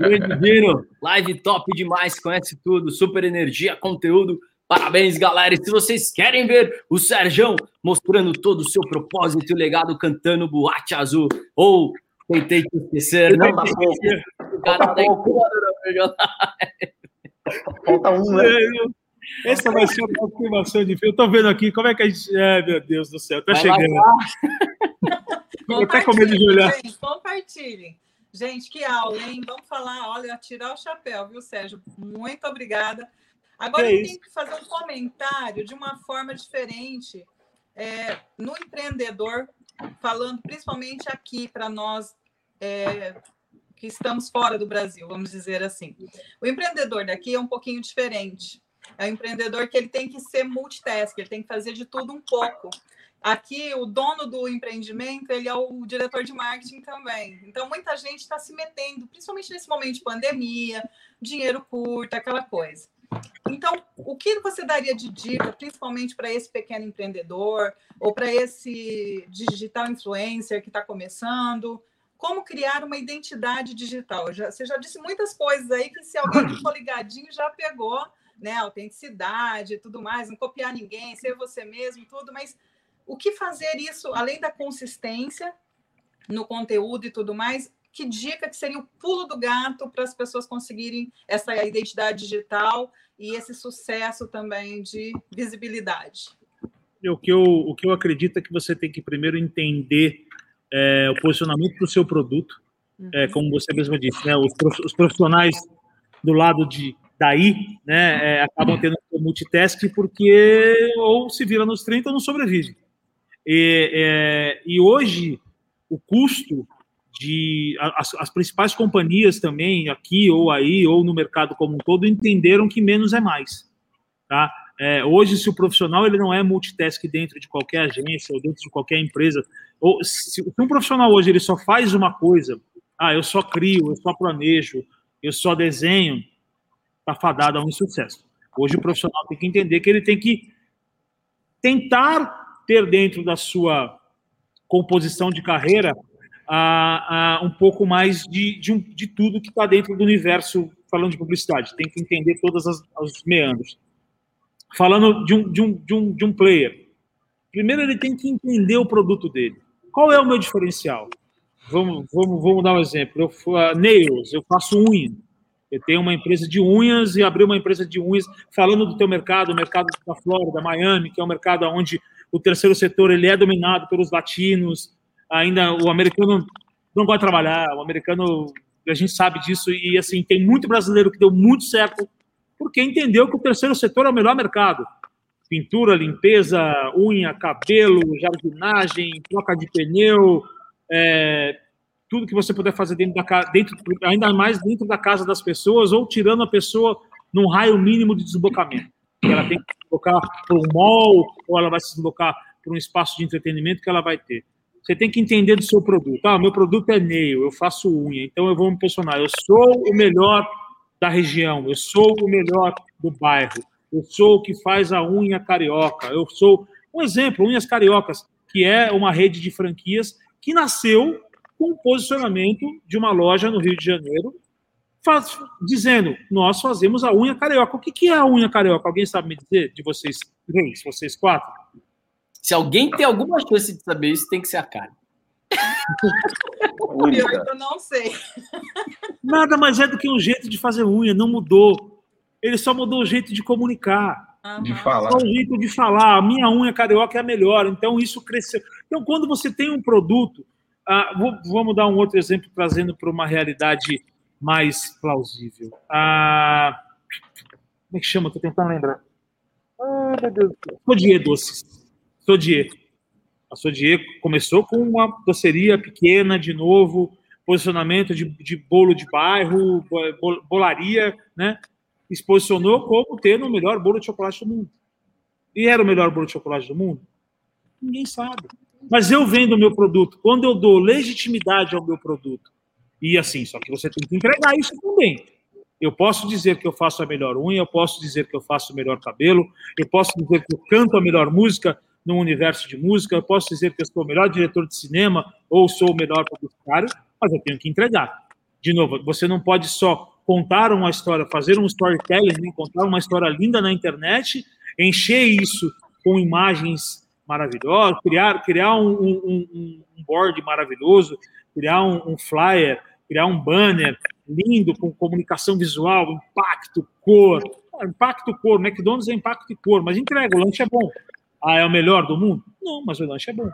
Grande Live top demais, conhece tudo, super energia, conteúdo. Parabéns, galera. E se vocês querem ver o Serjão mostrando todo o seu propósito e legado cantando Boate Azul ou Tentei Te Esquecer, não, mas o cara tá Falta um, né? Essa vai ser uma confirmação de fio. Eu tô vendo aqui como é que a gente. É, meu Deus do céu, tá vai chegando. Tô até com medo de olhar. Gente, compartilhem. Gente, que aula, hein? Vamos falar, olha, tirar o chapéu, viu, Sérgio? Muito obrigada. Agora eu tenho que fazer um comentário de uma forma diferente é, no empreendedor, falando principalmente aqui para nós é, que estamos fora do Brasil, vamos dizer assim. O empreendedor daqui é um pouquinho diferente. É um empreendedor que ele tem que ser multitask, ele tem que fazer de tudo um pouco. Aqui, o dono do empreendimento, ele é o diretor de marketing também. Então, muita gente está se metendo, principalmente nesse momento de pandemia, dinheiro curto, aquela coisa. Então, o que você daria de dica, principalmente para esse pequeno empreendedor ou para esse digital influencer que está começando? Como criar uma identidade digital? Já, você já disse muitas coisas aí que se alguém ficou ligadinho já pegou, né? Autenticidade e tudo mais, não copiar ninguém, ser você mesmo, tudo, mas o que fazer isso, além da consistência no conteúdo e tudo mais, que dica que seria o pulo do gato para as pessoas conseguirem essa identidade digital e esse sucesso também de visibilidade? O que eu, o que eu acredito é que você tem que primeiro entender é, o posicionamento do seu produto, uhum. é, como você mesmo disse, né, os, os profissionais do lado de daí, né, é, acabam tendo multitask porque ou se vira nos 30 ou não sobrevive. E, é, e hoje, o custo de. As, as, principais companhias também, aqui ou aí, ou no mercado como um todo, entenderam que menos é mais. Tá? É, hoje, se o profissional ele não é multitask dentro de qualquer agência ou dentro de qualquer empresa, ou se, se um profissional hoje ele só faz uma coisa, ah, eu só crio, eu só planejo, eu só desenho, está fadado a um insucesso. Hoje o profissional tem que entender que ele tem que tentar ter dentro da sua composição de carreira a, a um pouco mais de, de, um, de tudo que está dentro do universo, falando de publicidade. Tem que entender todos os meandros. Falando de um, de, um, de, um, de um player, primeiro ele tem que entender o produto dele. Qual é o meu diferencial? Vamos, vamos, vamos dar um exemplo. Eu, uh, nails, eu faço unha. Eu tenho uma empresa de unhas e abri uma empresa de unhas falando do teu mercado, o mercado da Flórida, Miami, que é um mercado onde o terceiro setor ele é dominado pelos latinos, ainda o americano não gosta de trabalhar, o americano, a gente sabe disso, e assim, tem muito brasileiro que deu muito certo, porque entendeu que o terceiro setor é o melhor mercado. Pintura, limpeza, unha, cabelo, jardinagem, troca de pneu, é, tudo que você puder fazer dentro da casa, dentro, ainda mais dentro da casa das pessoas, ou tirando a pessoa num raio mínimo de deslocamento que ela tem que se deslocar para um mall ou ela vai se deslocar para um espaço de entretenimento que ela vai ter. Você tem que entender do seu produto. Ah, meu produto é nail, eu faço unha, então eu vou me posicionar. Eu sou o melhor da região, eu sou o melhor do bairro, eu sou o que faz a unha carioca, eu sou um exemplo, Unhas Cariocas, que é uma rede de franquias que nasceu com o posicionamento de uma loja no Rio de Janeiro faz, dizendo, nós fazemos a unha carioca. O que, que é a unha carioca? Alguém sabe me dizer de vocês três, vocês quatro? Se alguém tem alguma chance de saber isso, tem que ser a Karen. eu não sei. Nada mais é do que um jeito de fazer unha, não mudou. Ele só mudou o jeito de comunicar. De falar. Só o jeito de falar. A minha unha carioca é a melhor. Então, isso cresceu. Então, quando você tem um produto. ah, vou- vamos dar um outro exemplo, trazendo para uma realidade mais plausível. Ah, como é que chama? Estou tentando lembrar. Ah, meu Deus. Sodier Doces. Sodier. A Sodier começou com uma doceria pequena, de novo, posicionamento de, de bolo de bairro, bo- bolaria, né? E se posicionou como tendo o melhor bolo de chocolate do mundo. E era o melhor bolo de chocolate do mundo? Ninguém sabe. Mas eu vendo o meu produto. Quando eu dou legitimidade ao meu produto, e assim, só que você tem que entregar isso também. Eu posso dizer que eu faço a melhor unha, eu posso dizer que eu faço o melhor cabelo, eu posso dizer que eu canto a melhor música no universo de música, eu posso dizer que eu sou o melhor diretor de cinema ou sou o melhor publicitário, mas eu tenho que entregar. De novo, você não pode só contar uma história, fazer um storytelling, né, contar uma história linda na internet, encher isso com imagens maravilhosas, criar, criar um, um- um- board maravilhoso, criar um, um flyer, criar um banner lindo com comunicação visual, impacto, cor. Ah, impacto, cor. McDonald's é impacto e cor, mas entrega, o lanche é bom. Ah, é o melhor do mundo? Não, mas o lanche é bom.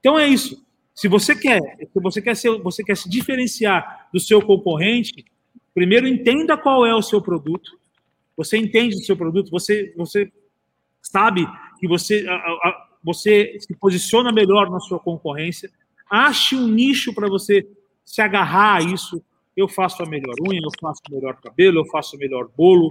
Então é isso. Se você quer, se você quer, ser, você quer se diferenciar do seu concorrente, primeiro entenda qual é o seu produto. Você entende o seu produto, você, você sabe que você, a- a- você se posiciona melhor na sua concorrência. Ache um nicho para você se agarrar a isso. Eu faço a melhor unha, eu faço o melhor cabelo, eu faço o melhor bolo.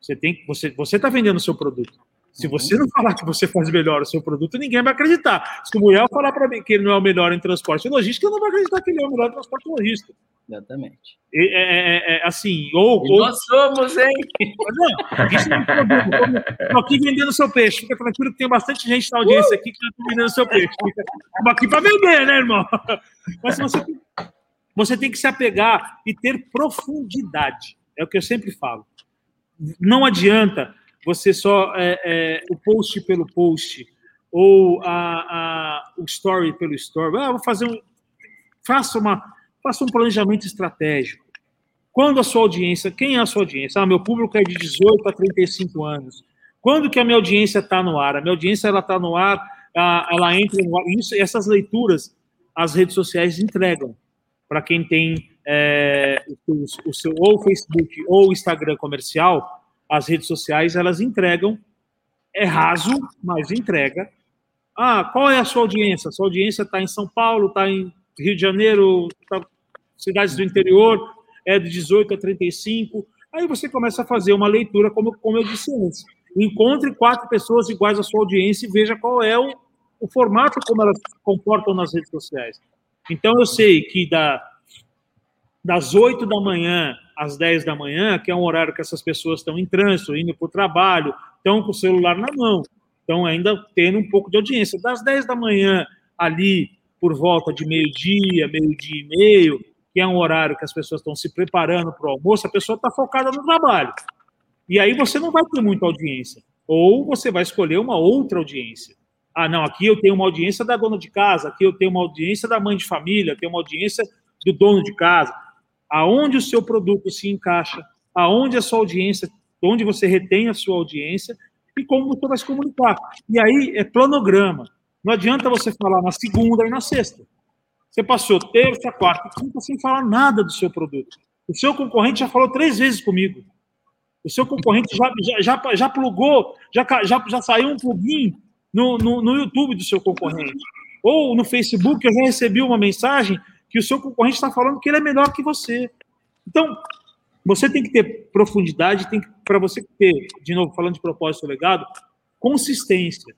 Você tem, você, você está vendendo o seu produto. Se você não falar que você faz melhor o seu produto, ninguém vai acreditar. Se o Muriel falar para mim que ele não é o melhor em transporte e logística, eu não vou acreditar que ele é o melhor em transporte e logística. Exatamente. É, é- é- é assim, ou, ou nós somos, hein? não, isso não problema. Estou aqui vendendo seu peixe. Fica tranquilo que tem bastante gente na audiência aqui que está vendendo seu peixe. Estamos aqui para vender, né, irmão? Mas se você, você tem que se apegar e ter profundidade. É o que eu sempre falo. Não adianta você só é, é, o post pelo post ou a, a- o story pelo story. Ah, vou fazer um. Faça, uma, faça um planejamento estratégico. Quando a sua audiência, quem é a sua audiência? Ah, meu público é de 18 a 35 anos. Quando que a minha audiência está no ar? A minha audiência ela está no ar, ah, ela entra no ar. Isso, essas leituras as redes sociais entregam para quem tem é, o, o seu ou Facebook ou Instagram comercial. As redes sociais elas entregam é raso, mas entrega. Ah, qual é a sua audiência? Sua audiência está em São Paulo, está em Rio de Janeiro, tá cidades do interior, é de 18 a 35. Aí você começa a fazer uma leitura, como, como eu disse antes. Encontre quatro pessoas iguais à sua audiência e veja qual é o, o formato como elas se comportam nas redes sociais. Então, eu sei que da, das 8 da manhã às 10 da manhã, que é um horário que essas pessoas estão em trânsito, indo para o trabalho, estão com o celular na mão, estão ainda tendo um pouco de audiência. Das 10 da manhã ali, por volta de meio-dia, meio-dia e meio, que é um horário que as pessoas estão se preparando para o almoço, a pessoa está focada no trabalho. E aí você não vai ter muita audiência. Ou você vai escolher uma outra audiência. Ah, não, aqui eu tenho uma audiência da dona de casa, aqui eu tenho uma audiência da mãe de família, tenho uma audiência do dono de casa. Aonde o seu produto se encaixa, aonde a sua audiência, onde você retém a sua audiência e como você vai se comunicar. E aí é planograma. Não adianta você falar na segunda e na sexta. Você passou terça, quarta quinta sem falar nada do seu produto. O seu concorrente já falou três vezes comigo. O seu concorrente já, já, já, já plugou, já, já, já saiu um plugin no, no, no YouTube do seu concorrente. Ou no Facebook, eu já recebi uma mensagem que o seu concorrente está falando que ele é melhor que você. Então, você tem que ter profundidade, tem para você ter, de novo, falando de propósito legado, consistência.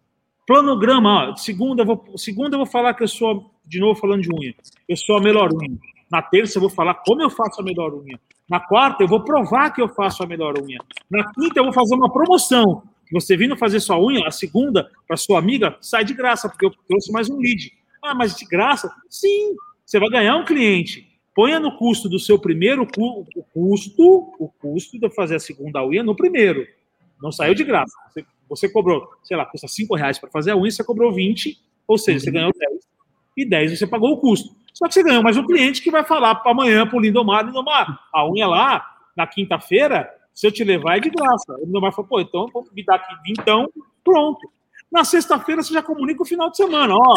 Planograma, ó, segunda, eu vou, segunda eu vou falar que eu sou, de novo falando de unha, eu sou a melhor unha. Na terça eu vou falar como eu faço a melhor unha. Na quarta eu vou provar que eu faço a melhor unha. Na quinta eu vou fazer uma promoção. Você vindo fazer sua unha, a segunda, para sua amiga, sai de graça, porque eu trouxe mais um lead. Ah, mas de graça? Sim, você vai ganhar um cliente. Ponha no custo do seu primeiro cu, o custo, o custo de fazer a segunda unha no primeiro. Não saiu de graça. Você, você cobrou, sei lá, custa 5 reais para fazer a unha, você cobrou 20, ou seja, você ganhou 10. E 10 você pagou o custo. Só que você ganhou mais um cliente que vai falar para amanhã para o Lindomar, Lindomar, a unha lá, na quinta-feira, Se eu te levar, é de graça. Ele não vai falar, pô, então vou me dar aqui então, pronto. Na sexta-feira você já comunica o final de semana. Ó,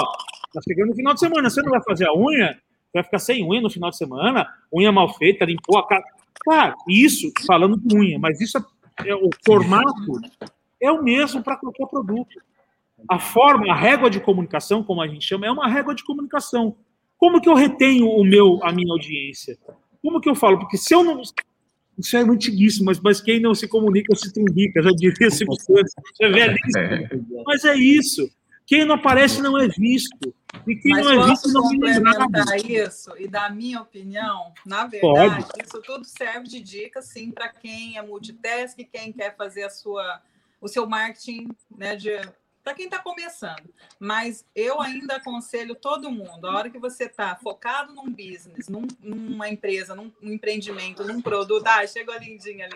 tá chegando o final de semana, você não vai fazer a unha? Vai ficar sem unha no final de semana? Unha mal feita, limpou a cara. Cara, isso, falando de unha, mas isso é, é o formato é o mesmo para qualquer produto. A forma, a régua de comunicação, como a gente chama, é uma régua de comunicação. Como que eu retenho o meu, a minha audiência? Como que eu falo? Porque se eu não. Isso é antiguíssimo, mas, mas quem não se comunica se trumbica, já diria se você é velhíssimo. Mas é isso. Quem não aparece não é visto. E quem Mas não é visto não é complementar isso e dar minha opinião, na verdade, Pode. isso tudo serve de dica, sim, para quem é multitask, quem quer fazer a sua, o seu marketing né, de para quem está começando. Mas eu ainda aconselho todo mundo, a hora que você está focado num business, num, numa empresa, num, num, empreendimento, num produto, ah, chegou a lindinha ali.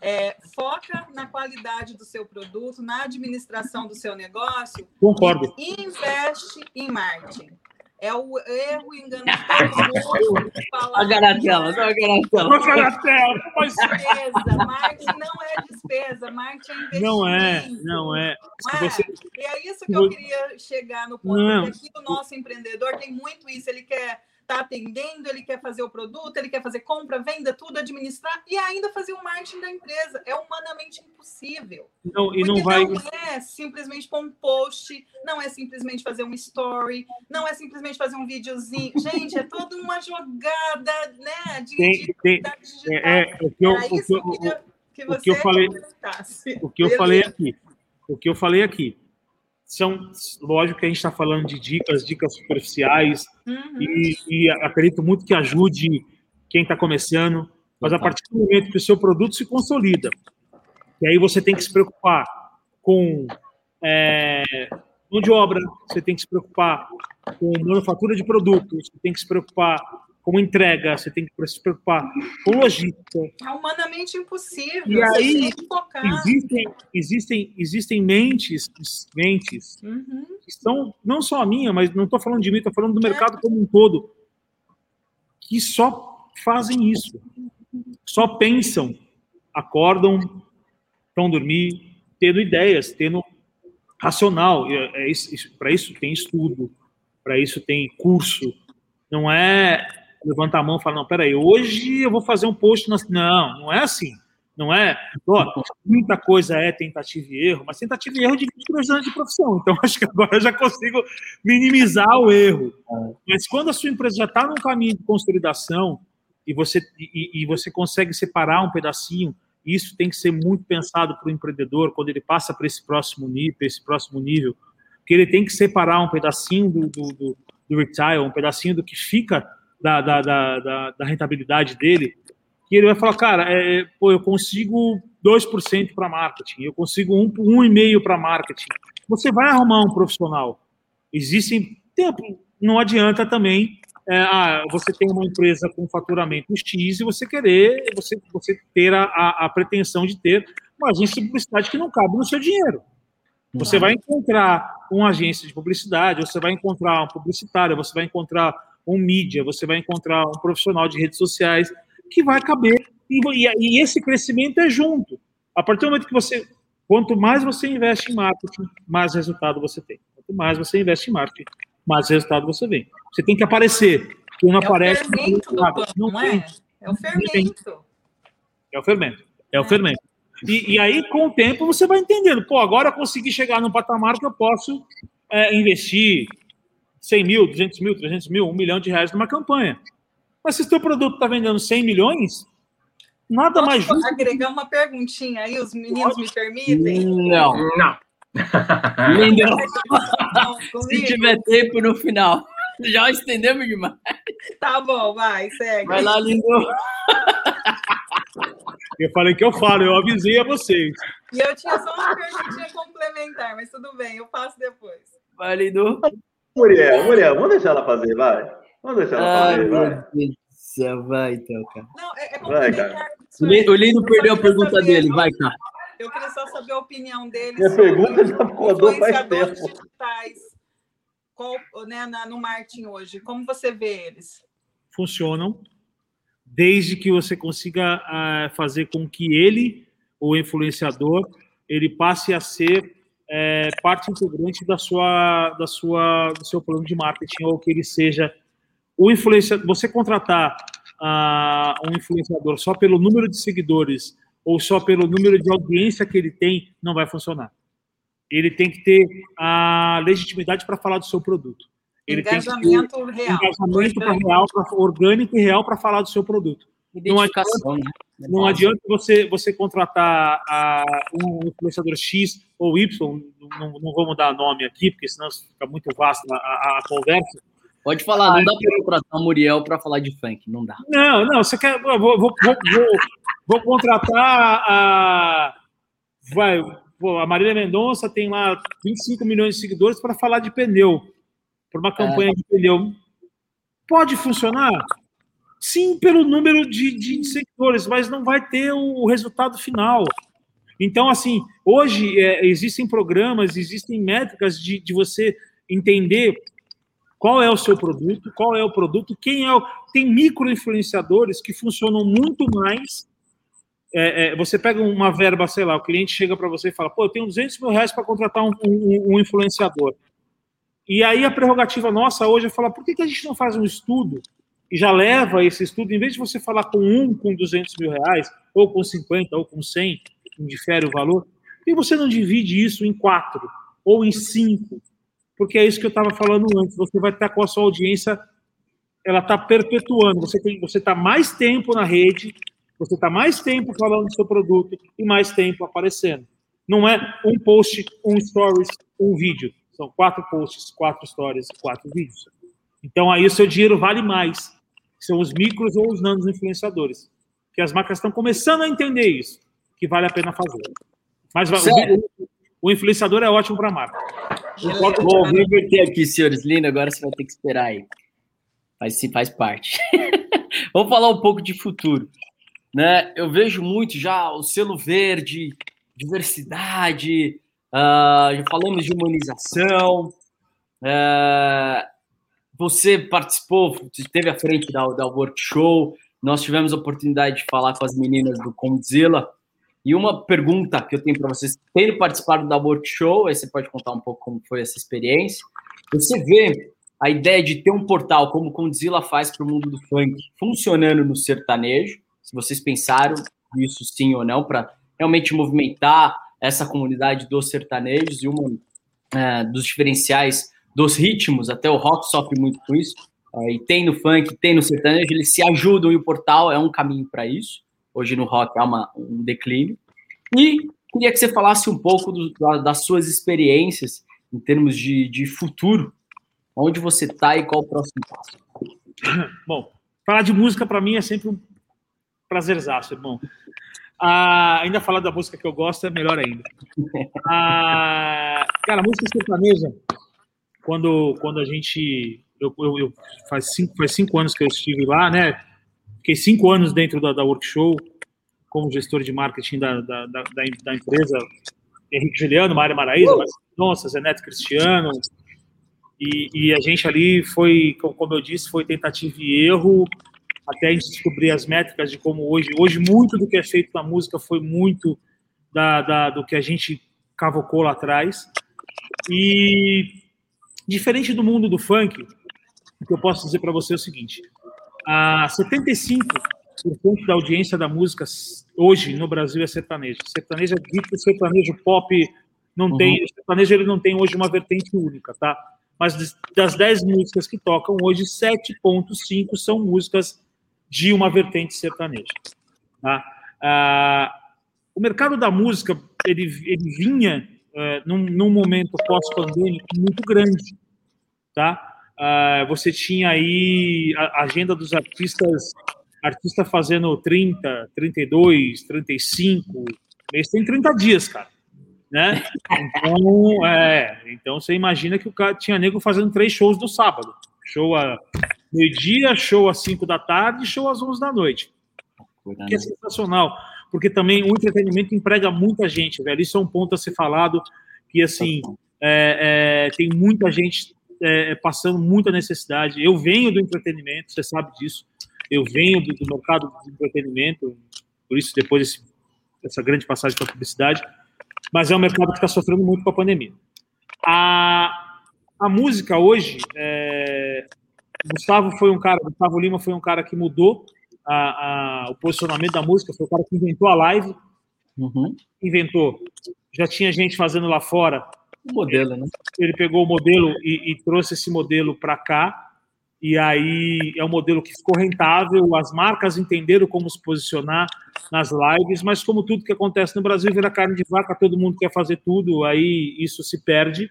É, foca na qualidade do seu produto, na administração do seu negócio. Concordo. E investe em marketing. É o erro engano de todo mundo. A garatela, não a garatela. A garatela. Despesa, marketing não é despesa, marketing é investimento. Não é, não é. Não é? Você... E é isso que eu queria chegar no ponto, não. porque aqui o nosso empreendedor tem muito isso, ele quer está atendendo, ele quer fazer o produto, ele quer fazer compra, venda, tudo, administrar e ainda fazer o marketing da empresa. É humanamente impossível. Não, e não vai. Não é simplesmente pôr um post, não é simplesmente fazer um story, não é simplesmente fazer um videozinho. Gente, é toda uma jogada, né? De, tem, de tem, é, é, o que eu, o que eu, que o que eu falei, o que eu falei aqui, o que eu falei aqui são, lógico que a gente está falando de dicas, dicas superficiais, uhum. e, e, acredito muito que ajude quem está começando, mas a partir do momento que o seu produto se consolida, e aí você tem que se preocupar com é, mão de obra, você tem que se preocupar com manufatura de produtos, você tem que se preocupar com entrega, você tem que se preocupar com logística. É humanamente impossível. E aí existem, existem, existem mentes, mentes uhum. que são não só a minha, mas não estou falando de mim, estou falando do é. mercado como um todo, que só fazem isso, só pensam, acordam, vão dormir, tendo ideias, tendo racional. É, é para isso tem estudo, para isso tem curso. Não é levanta a mão e fala, não, peraí, hoje eu vou fazer um post. Não, não é assim. Não é? Ó, muita coisa é tentativa e erro, mas tentativa e erro de 22 anos de profissão. Então, acho que agora eu já consigo minimizar o erro. Mas quando a sua empresa já está num caminho de consolidação e você, e, e você consegue separar um pedacinho, isso tem que ser muito pensado para o empreendedor quando ele passa para esse próximo nível, esse próximo nível, que ele tem que separar um pedacinho do, do, do, do retail, um pedacinho do que fica da, da, da, da, rentabilidade dele, que ele vai falar, cara, é, pô, eu consigo 2% para marketing, eu consigo 1,5% para marketing. Você vai arrumar um profissional. Existem tempo, não adianta também é, ah, você tem uma empresa com faturamento X e você querer, você, você ter a, a, a pretensão de ter uma agência de publicidade que não cabe no seu dinheiro. Você vai encontrar uma agência de publicidade, você vai encontrar um publicitário, você vai encontrar um mídia, você vai encontrar um profissional de redes sociais que vai caber. E, e, esse crescimento é junto. A partir do momento que você. Quanto mais você investe em marketing, mais resultado você tem. Quanto mais você investe em marketing, mais resultado você vem. Você tem que aparecer. Quem não é aparece. O fermento não, do não, não é? É o fermento. É o fermento. É, é. o fermento. E, e, aí, com o tempo, você vai entendendo. Pô, agora eu consegui chegar num patamar que eu posso é, investir 100 mil, 200 mil, 300 mil, 1 milhão de reais numa campanha. Mas se o seu produto está vendendo 100 milhões, nada Posso mais justo. agregar uma perguntinha aí, os meninos me permitem? Não. Não. Lindo. se tiver tempo no final. Já estendemos demais. Tá bom, vai, segue. Vai lá, lindo. Eu falei que eu falo, eu avisei a vocês. E eu tinha só uma perguntinha complementar, mas tudo bem, eu faço depois. Vai, lindo. Muriel, Muriel, vamos deixar ela fazer, vai. Vamos deixar ela fazer, vai. vai então, cara. Não, é, é vai, cara. O Lino perdeu a pergunta dele, vai, cara. Eu queria só saber a opinião dele. Minha pergunta já rodou faz tempo. digitais qual, né, na, no marketing hoje. Como você vê eles? Funcionam desde que você consiga uh, fazer com que ele, o influenciador, ele passe a ser é, parte integrante da sua, da sua, do seu plano de marketing ou que ele seja o influenciador. Você contratar uh, um influenciador só pelo número de seguidores ou só pelo número de audiência que ele tem, não vai funcionar. Ele tem que ter a legitimidade para falar do seu produto. Ele engajamento tem que ter real. Engajamento orgânico. real, orgânico e real para falar do seu produto. Não adianta, né? não adianta você, você contratar a, um influenciador X ou Y, não, não vou mudar nome aqui, porque senão fica muito vasto a, a, conversa. Pode falar, não dá para contratar o Muriel para falar de funk, não dá. Não, não, você quer. Vou, vou, vou, vou, vou contratar a. Vai, a Marília Mendonça tem lá 25 milhões de seguidores para falar de pneu, para uma campanha é. de pneu. Pode funcionar? Sim, pelo número de, de, seguidores, mas não vai ter o, resultado final. Então, assim, hoje é, existem programas, existem métricas de, de você entender qual é o seu produto, qual é o produto, quem é o. Tem micro-influenciadores que funcionam muito mais. É, é, você pega uma verba, sei lá, o cliente chega para você e fala: pô, eu tenho 200 mil reais para contratar um, um, um, influenciador. E aí a prerrogativa nossa hoje é falar: por que, que a gente não faz um estudo e já leva esse estudo, em vez de você falar com um com 200 mil reais, ou com 50, ou com 100, indifere o valor, que você não divide isso em quatro ou em cinco? porque é isso que eu estava falando antes. Você vai estar com a sua audiência, ela está perpetuando. Você você está mais tempo na rede, você está mais tempo falando do seu produto e mais tempo aparecendo. Não é um post, um stories, um vídeo. São quatro posts, quatro stories, quatro vídeos. Então aí o seu dinheiro vale mais. São os micros ou os nanos influenciadores. Que as marcas estão começando a entender isso, que vale a pena fazer. Mas o, o influenciador é ótimo para a marca. Vou inverter aqui, senhores lindos, agora você vai ter que esperar aí. Faz, sim, faz parte. Vamos falar um pouco de futuro. Né? Eu vejo muito já o selo verde, diversidade, uh, já falamos de humanização. Uh, você participou, esteve à frente da, da workshop, nós tivemos a oportunidade de falar com as meninas do Condzilla, e uma pergunta que eu tenho para vocês, tendo participado da workshop, aí você pode contar um pouco como foi essa experiência. Você vê a ideia de ter um portal como o Condzilla faz para o mundo do funk funcionando no sertanejo, se vocês pensaram isso sim ou não, para realmente movimentar essa comunidade dos sertanejos e uma é, dos diferenciais dos ritmos, até o rock sofre muito com isso, e tem no funk, tem no sertanejo, eles se ajudam e o portal é um caminho para isso. Hoje no rock há uma, um declínio. E queria que você falasse um pouco do, das suas experiências em termos de, de futuro. Onde você está e qual o próximo passo? Bom, falar de música para mim é sempre um prazerzaço, irmão. Ah, ainda falar da música que eu gosto é melhor ainda. Ah, cara, a música sertaneja, quando, quando a gente. Eu, eu, eu, faz, cinco, faz cinco anos que eu estive lá, né? Fiquei cinco anos dentro da, da Workshop como gestor de marketing da, da, da, da empresa. Henrique Juliano, Mário Maraíza, uh! Nossa, Zé Neto Cristiano. E, e, a gente ali foi, como eu disse, foi tentativa e erro até a gente descobrir as métricas de como hoje. Hoje, muito do que é feito na música foi muito da, da, do que a gente cavocou lá atrás. E diferente do mundo do funk, o que eu posso dizer para você é o seguinte: a 75% da audiência da música hoje no Brasil é sertanejo. Sertanejo é dito sertanejo pop não uhum. tem, o sertanejo ele não tem hoje uma vertente única, tá? Mas das 10 músicas que tocam hoje, 7.5 são músicas de uma vertente sertaneja, tá? Ah, o mercado da música ele, ele vinha é, num, num momento pós-pandêmico muito grande, tá? Uh, você tinha aí a agenda dos artistas, artista fazendo 30, 32, 35, mês tem 30 dias, cara. Né? Então, é, então você imagina que o cara tinha nego fazendo três shows no sábado. Show a meio-dia, show às 5 da tarde, show às 11 da noite. Que é sensacional, porque também o entretenimento emprega muita gente, velho. Isso é um ponto a ser falado, que assim, é, é, tem muita gente é, passando muita necessidade. Eu venho do entretenimento, você sabe disso. Eu venho do, do mercado de entretenimento, por isso depois desse, dessa grande passagem para publicidade, mas é um mercado que está sofrendo muito com a pandemia. A, a música hoje, é, Gustavo foi um cara, Gustavo Lima foi um cara que mudou a, a, o posicionamento da música, foi o cara que inventou a live, Uhum. inventou. Já tinha gente fazendo lá fora. O modelo, né? Ele pegou o modelo e, e trouxe esse modelo para cá. E aí é um modelo que ficou rentável. As marcas entenderam como se posicionar nas lives, mas como tudo que acontece no Brasil vira carne de vaca, todo mundo quer fazer tudo, aí isso se perde.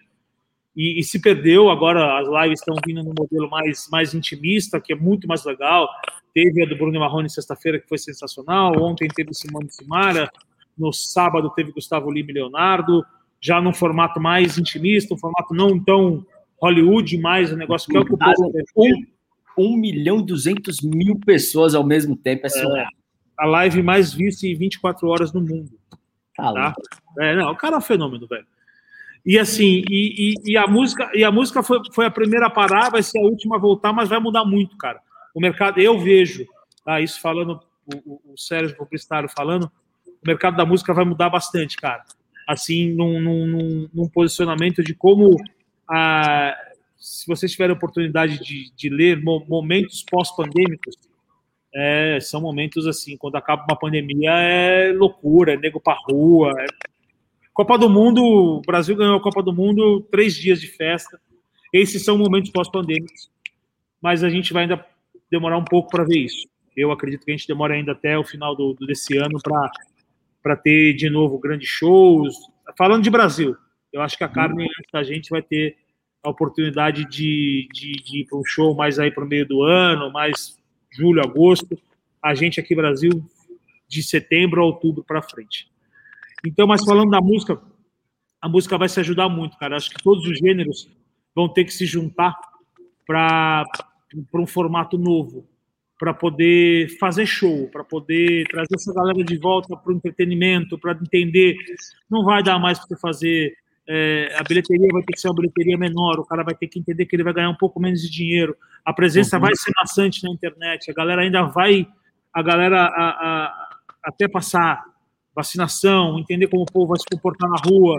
E, e se perdeu. Agora as lives estão vindo num modelo mais, mais intimista, que é muito mais legal. Teve a do Bruno Marrone sexta-feira, que foi sensacional. Ontem teve Simone Simara. No sábado teve Gustavo Lima e Leonardo, já num formato mais intimista, um formato não tão Hollywood, mais um negócio que é o que o povo. Um, um milhão e duzentos mil pessoas ao mesmo tempo. É surreal. a live mais vista em 24 horas no mundo. Tá Tá? É, não, o cara é um fenômeno, velho. E assim, e, e- e a música, e a música foi, foi a primeira a parar, vai ser a última a voltar, mas vai mudar muito, cara. O mercado, eu vejo, tá, isso falando, o, o, Sérgio publicitário falando, o mercado da música vai mudar bastante, cara. Assim, num, num- num- posicionamento de como, ah, se vocês tiverem oportunidade de, de ler mo- momentos pós-pandêmicos, é, são momentos assim, quando acaba uma pandemia é loucura, é nego pra rua. é- Copa do Mundo, o Brasil ganhou a Copa do Mundo, três dias de festa. Esses são momentos pós-pandêmicos, mas a gente vai ainda demorar um pouco para ver isso. Eu acredito que a gente demora ainda até o final do, desse ano para ter de novo grandes shows. Falando de Brasil, eu acho que a Carmen, da gente, vai ter a oportunidade de, de, de ir para um show mais aí para o meio do ano, mais julho, agosto. A gente aqui, Brasil, de setembro a outubro para frente. Então, mas falando da música, a música vai se ajudar muito, cara. Acho que todos os gêneros vão ter que se juntar para um formato novo, para poder fazer show, para poder trazer essa galera de volta para o entretenimento, para entender. Não vai dar mais para você fazer. é, a bilheteria vai ter que ser uma bilheteria menor, o cara vai ter que entender que ele vai ganhar um pouco menos de dinheiro, a presença vai ser maçante na internet, a galera ainda vai, a galera a- a- até passar vacinação, entender como o povo vai se comportar na rua,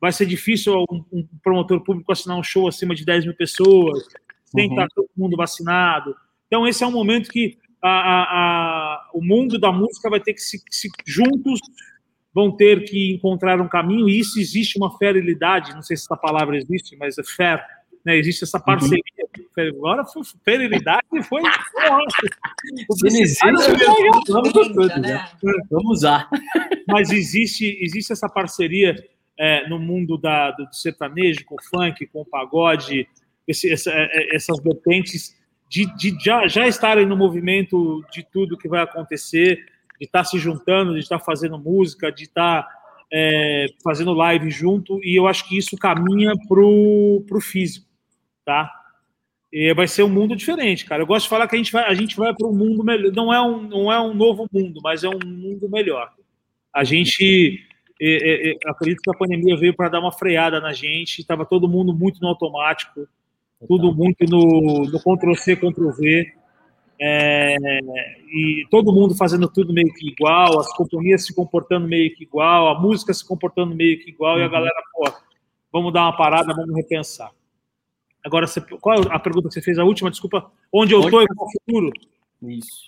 vai ser difícil um, um promotor público assinar um show acima de 10 mil pessoas, sem Uhum. estar todo mundo vacinado. Então, esse é um momento que a- a- a- o mundo da música vai ter que se, se- juntos vão ter que encontrar um caminho, e isso existe uma ferilidade, não sei se essa palavra existe, mas é fair, né? existe essa parceria. Agora foi ferilidade foi. Existe? Vamos usar. mas existe, existe essa parceria é, no mundo da, do sertanejo, com o funk, com o pagode, esse- essa- é, essas vertentes de, de já, já estarem no movimento de tudo que vai acontecer, de estar se juntando, de estar fazendo música, de estar é, fazendo live junto, e eu acho que isso caminha pro, pro físico, tá? E vai ser um mundo diferente, cara. Eu gosto de falar que a gente vai, a gente vai para um mundo melhor. Não é um, não é um novo mundo, mas é um mundo melhor. A gente, é, é, é, acredito que a pandemia veio para dar uma freada na gente. Estava todo mundo muito no automático, tudo muito no, no Ctrl C, Ctrl V. É, e todo mundo fazendo tudo meio que igual, as companhias se comportando meio que igual, a música se comportando meio que igual, e a galera, pô, vamos dar uma parada, vamos repensar. Agora, você, qual é a pergunta que você fez? A última, desculpa. Onde eu estou e qual é o futuro? Isso.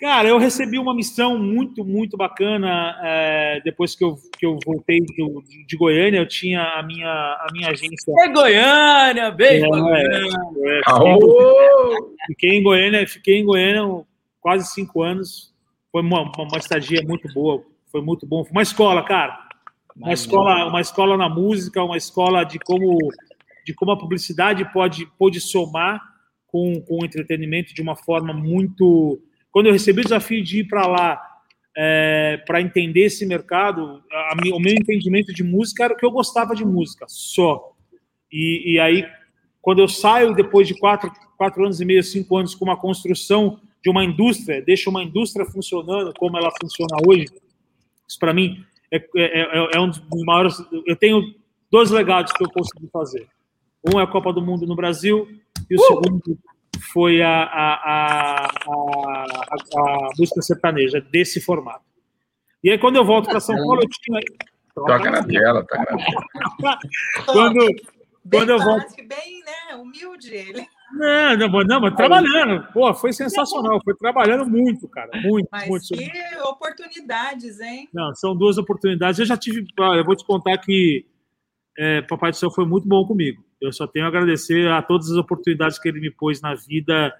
Cara, eu recebi uma missão muito, muito bacana é, depois que eu, que eu voltei do- de Goiânia. Eu tinha a minha, a minha agência. É Goiânia, beijo. É, é, Aô! fiquei em Goiânia, fiquei em Goiânia quase cinco anos. Foi uma, uma, uma estadia muito boa, foi muito bom. Foi uma escola, cara. Uma escola, uma escola na música, uma escola de como, de como a publicidade pode, pode somar com, com o entretenimento de uma forma muito. Quando eu recebi o desafio de ir para lá para entender esse mercado, a mi- o meu entendimento de música era que eu gostava de música, só. E, e aí, quando eu saio depois de quatro, quatro anos e meio, cinco anos com uma construção de uma indústria, deixa uma indústria funcionando como ela funciona hoje, isso para mim é, é- é- é um dos maiores. Eu tenho dois legados que eu consegui fazer. Um é a Copa do Mundo no Brasil e o segundo foi a, a, a, a, a música sertaneja desse formato. E aí, quando eu volto para São Paulo, eu tinha. Toca na tela, toca na tela. quando, Bem quando eu volto. bem né, humilde ele. Não, não, mas- não, mas trabalhando. Pô, foi sensacional. Foi trabalhando muito, cara. Muito, Mas muito. que oportunidades, hein? Não, são duas oportunidades. Eu já tive. Eu vou te contar que é, Papai do Céu foi muito bom comigo. Eu só tenho a agradecer a todas as oportunidades que ele me pôs na vida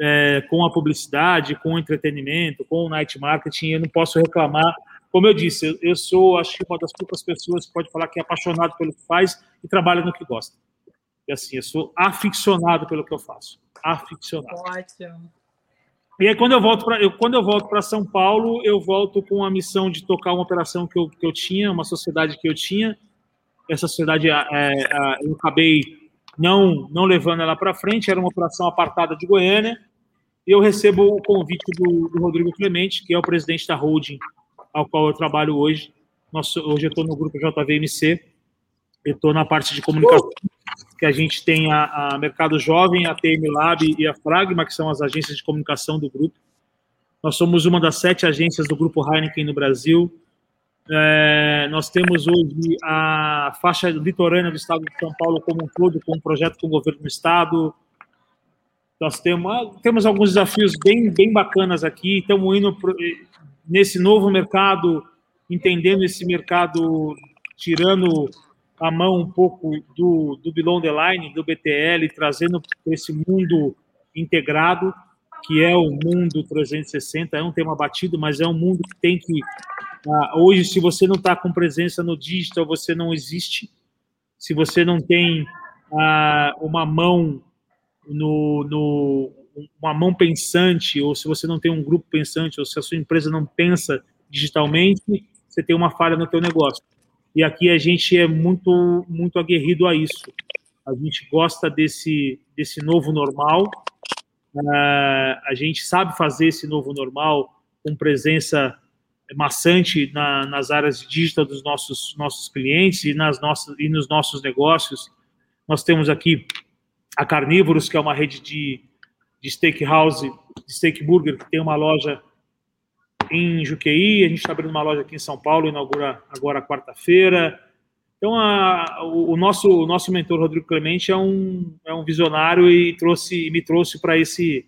é, com a publicidade, com o entretenimento, com o night marketing. Eu não posso reclamar. Como eu disse, eu, eu sou, acho que, uma das poucas pessoas que pode falar que é apaixonado pelo que faz e trabalha no que gosta. E assim, eu sou aficionado pelo que eu faço. Aficionado. Ótimo. E aí, quando eu volto para eu, quando eu volto para São Paulo, eu volto com a missão de tocar uma operação que eu, que eu tinha, uma sociedade que eu tinha. Essa sociedade, é, é, eu acabei não não levando ela para frente. Era uma operação apartada de Goiânia. E eu recebo o convite do, do Rodrigo Clemente, que é o presidente da holding ao qual eu trabalho hoje. Nosso, hoje eu estou no grupo JVMC. Eu estou na parte de comunicação que a gente tem a, a Mercado Jovem, a TM Lab e a Fragma, que são as agências de comunicação do grupo. Nós somos uma das sete agências do grupo Heineken no Brasil. É, nós temos hoje a faixa litorânea do estado de São Paulo como um todo, com um projeto com o governo do estado. Nós temos, ah, temos alguns desafios bem, bem bacanas aqui. Estamos indo pro, nesse novo mercado, entendendo esse mercado, tirando a mão um pouco do, do Below the Line, do BTL, trazendo esse mundo integrado, que é o mundo 360. É um tema batido, mas é um mundo que tem que. Uh, hoje, se você não está com presença no digital, você não existe. Se você não tem uh, uma mão no, no uma mão pensante, ou se você não tem um grupo pensante, ou se a sua empresa não pensa digitalmente, você tem uma falha no teu negócio. E aqui a gente é muito muito aguerrido a isso. A gente gosta desse desse novo normal. Uh, a gente sabe fazer esse novo normal com presença maçante na, nas áreas digital dos nossos nossos clientes e nas nossas e nos nossos negócios. Nós temos aqui a Carnívoros, que é uma rede de, de steakhouse, de steak burger, que tem uma loja em Juqueí, a gente está abrindo uma loja aqui em São Paulo, inaugura agora quarta-feira. Então, a, o, o, nosso, o nosso mentor, Rodrigo Clemente, é um, é um visionário e trouxe, me trouxe para esse,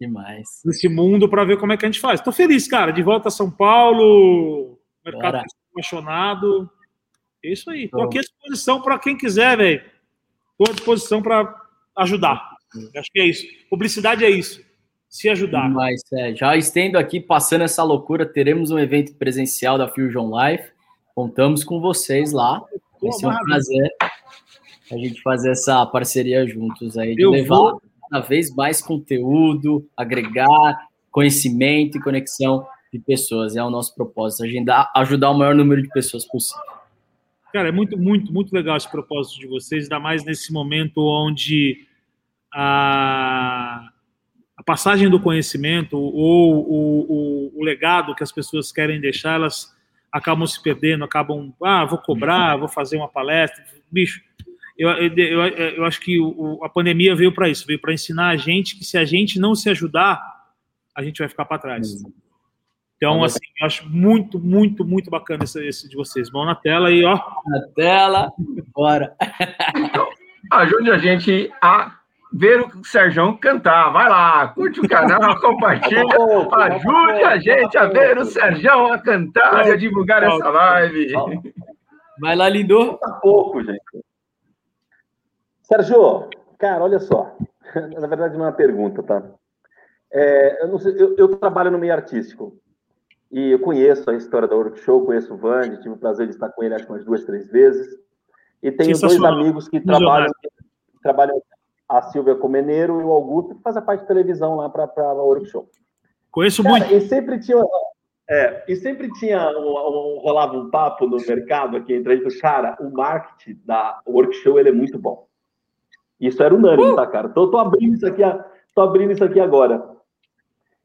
Demais. esse mundo para ver como é que a gente faz. Estou feliz, cara, de volta a São Paulo, mercado Bora. apaixonado. É isso aí. Estou aqui à disposição para quem quiser, velho. Estou à disposição para ajudar. Acho que é isso. Publicidade é isso. Se ajudar. Mas é, já estendo aqui, passando essa loucura, teremos um evento presencial da Fusion Life. Contamos com vocês lá. Vai ser um prazer a gente fazer essa parceria juntos aí, de Eu levar vou- cada vez mais conteúdo, agregar conhecimento e conexão de pessoas. É o nosso propósito, agendar, ajudar o maior número de pessoas possível. Cara, é muito, muito, muito legal esse propósito de vocês, ainda mais nesse momento onde a, a passagem do conhecimento ou o, o, o legado que as pessoas querem deixar, elas acabam se perdendo, acabam, ah, vou cobrar, vou fazer uma palestra. Bicho, eu, eu, eu, acho que o, a pandemia veio para isso, veio para ensinar a gente que se a gente não se ajudar, a gente vai ficar para trás. Então, assim, eu acho muito, muito, muito bacana esse, esse de vocês. Mão na tela e, ó, Na tela, bora. Ajude a gente a ver o Sérgio cantar. Vai lá, curte o canal, compartilha. Ajude a gente a ver o Sérgio a cantar e a divulgar essa live. Vai lá, Lindo. Tá pouco, gente. Sérgio, cara, olha só. Na verdade, não é uma pergunta, tá? É, eu, sei, eu, eu trabalho no meio artístico. E eu conheço a história da Workshow, conheço o Vande, tive o prazer de estar com ele acho que umas duas, três vezes. E tenho dois amigos que trabalham, que trabalham, a Silvia Comeneiro e o Augusto, que faz a parte de televisão lá para a Workshow. conheço Cara, muito. e sempre tinha. É, e sempre tinha um, um- rolava um papo no mercado aqui entre a gente, cara, o marketing da workshop ele é muito bom. Isso era unânime, tá, cara? Tô, tô abrindo isso aqui, tô abrindo isso aqui agora.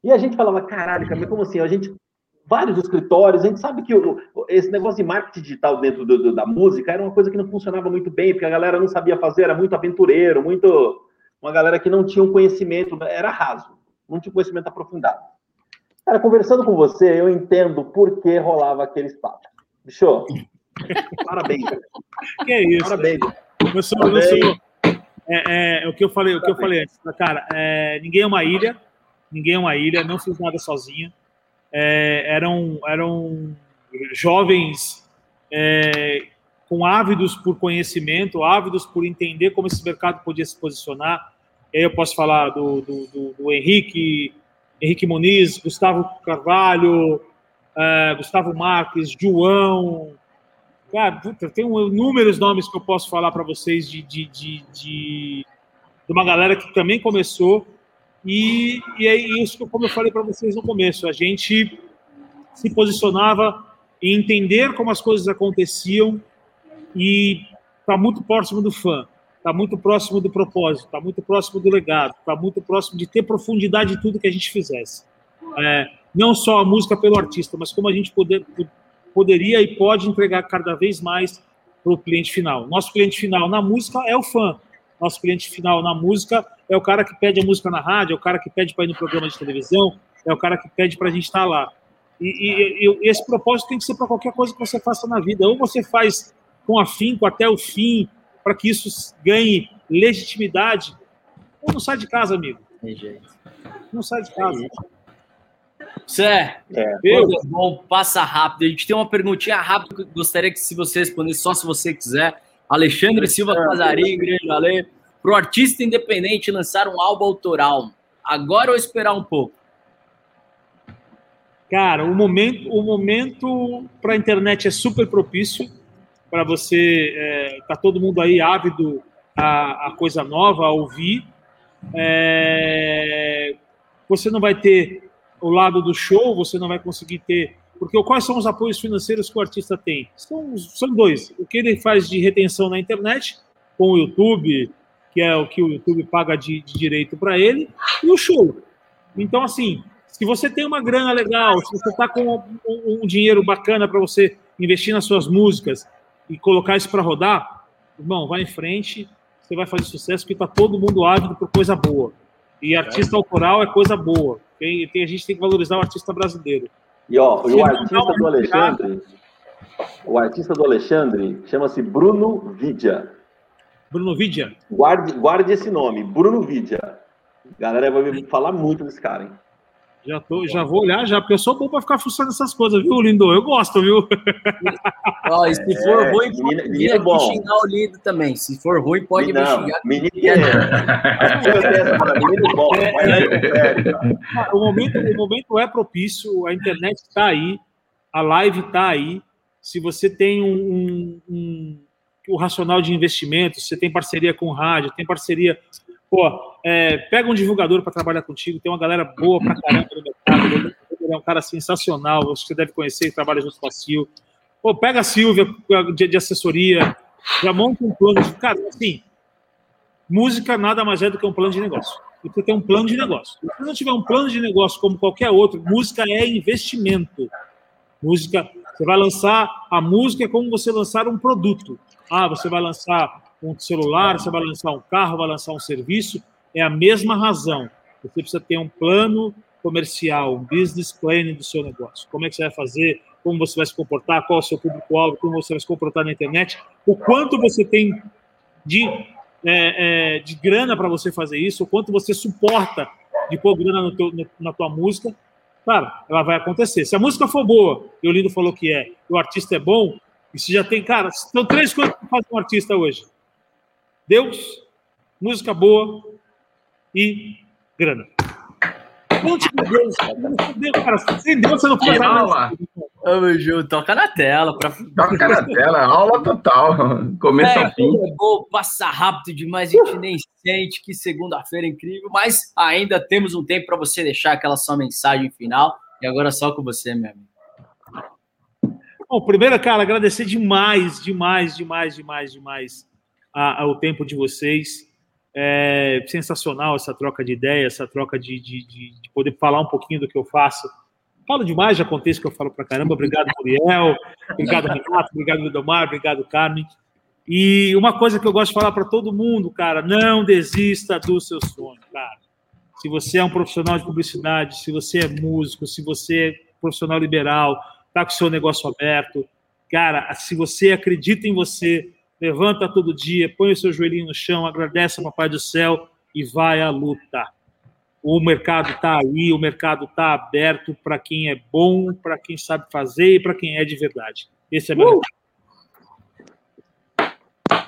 E a gente falava, caralho, cara, como assim? A gente vários escritórios, a gente sabe que o- esse negócio de marketing digital dentro do- do- da música era uma coisa que não funcionava muito bem, porque a galera não sabia fazer, era muito aventureiro, muito uma galera que não tinha um conhecimento, era raso, não tinha conhecimento aprofundado. Cara, conversando com você, eu entendo por que rolava aqueles papos. Bicho, parabéns. Que é isso? Parabéns. Eu sou, é, é, o que eu falei, o que eu falei antes, cara, é, ninguém é uma ilha, ninguém é uma ilha, não fiz nada sozinho. É, eram, eram jovens é, com ávidos por conhecimento, ávidos por entender como esse mercado podia se posicionar. E aí eu posso falar do, do, do, do Henrique, Henrique Muniz, Gustavo Carvalho, Gustavo Marques, João. Cara, tem inúmeros nomes que eu posso falar para vocês de, de, de, de uma galera que também começou. E, e é isso que, como eu falei para vocês no começo, a gente se posicionava em entender como as coisas aconteciam e está muito próximo do fã, está muito próximo do propósito, está muito próximo do legado, está muito próximo de ter profundidade em tudo que a gente fizesse. É, não só a música pelo artista, mas como a gente poder, poderia e pode entregar cada vez mais para o cliente final. Nosso cliente final na música é o fã. Nosso cliente final na música é o cara que pede a música na rádio, é o cara que pede para ir no programa de televisão, é o cara que pede para a gente estar tá lá. E, e, e, esse propósito tem que ser para qualquer coisa que você faça na vida. Ou você faz com afinco até o fim, para que isso ganhe legitimidade. Ou não sai de casa, amigo. Não sai de casa. Zé, é. bom, passa rápido. A gente tem uma perguntinha rápida que eu gostaria que se você respondesse só se você quiser. Alexandre Silva Casarim, grande valeu. Para o artista independente lançar um álbum autoral, agora ou esperar um pouco? Cara, o momento, o momento para a internet é super propício para você. É, tá todo mundo aí ávido a, a coisa nova, a ouvir. É, você não vai ter o lado do show, você não vai conseguir ter. Porque quais são os apoios financeiros que o artista tem? São, são dois. O que ele faz de retenção na internet, com o YouTube, que é o que o YouTube paga de, de direito para ele, e o show. Então, assim, se você tem uma grana legal, se você está com um, um dinheiro bacana para você investir nas suas músicas, e colocar isso para rodar, irmão, vai em frente, você vai fazer sucesso, porque está todo mundo ávido por coisa boa. E artista é. autoral é coisa boa. Tem, tem, a gente tem que valorizar o artista brasileiro. E ó, o artista do Alexandre, o artista do Alexandre chama-se Bruno Vidia. Bruno Vidia? Guarde, guarde esse nome, Bruno Vidia. Galera vai falar muito desse cara, hein? Já, tô, já vou olhar, já, porque eu sou bom para ficar fuçando essas coisas, viu, Lindo? Eu gosto, viu? Ó, e se é, for ruim, menino, pode menino bom. xingar o Lindo também. Se for ruim, pode me xingar. Menino é. menino bom. É. O momento, o momento é propício, a internet está aí, a live está aí. Se você tem um, um, um, um racional de investimento, você tem parceria com rádio, tem parceria Pô, é, pega um divulgador para trabalhar contigo, tem uma galera boa pra caramba no mercado. Ele é um cara sensacional, acho que você deve conhecer, trabalha junto com a Sil. Pô, pega a Silvia de, de assessoria, já monta um plano de. Cara, assim, música nada mais é do que um plano de negócio. Você tem um plano de negócio. Se não tiver um plano de negócio como qualquer outro, música é investimento. Música, você vai lançar a música é como você lançar um produto. Ah, você vai lançar um celular, você vai lançar um carro, vai lançar um serviço, é a mesma razão. Você precisa ter um plano comercial, um business plan do seu negócio. Como é que você vai fazer? Como você vai se comportar? Qual é o seu público-alvo? Como você vai se comportar na internet? O quanto você tem de, é, é, de grana para você fazer isso? O quanto você suporta de pôr grana teu, na tua música? Cara, ela vai acontecer. Se a música for boa, e o Lindo falou que é, e o artista é bom, e se já tem, cara, são três coisas que faz um artista hoje Deus, música boa e grana. Não te Deus, cara. Sem Deus você não faz nada. Tamo junto, toca na tela. Pra... Toca na tela, aula total. Começa é, fim. É bom, passa rápido demais, a gente nem sente. Que segunda-feira incrível, mas ainda temos um tempo para você deixar aquela sua mensagem final. E agora só com você, meu amigo. Bom, primeiro, cara, agradecer demais, demais, demais, demais, demais a, ao tempo de vocês. É sensacional essa troca de ideia, essa troca de, de, de, poder falar um pouquinho do que eu faço. Falo demais, já isso que eu falo pra caramba. Obrigado, Muriel. Obrigado, Renato. Obrigado, Lidomar. Obrigado, Carmen. E uma coisa que eu gosto de falar para todo mundo, cara, não desista do seu sonho, cara. Se você é um profissional de publicidade, se você é músico, se você é profissional liberal, tá com o seu negócio aberto, cara, se você acredita em você, levanta todo dia, põe o seu joelhinho no chão, agradece ao Papai do Céu e vai à luta. O mercado está aí, o mercado está aberto para quem é bom, para quem sabe fazer e para quem é de verdade. Esse é meu uh!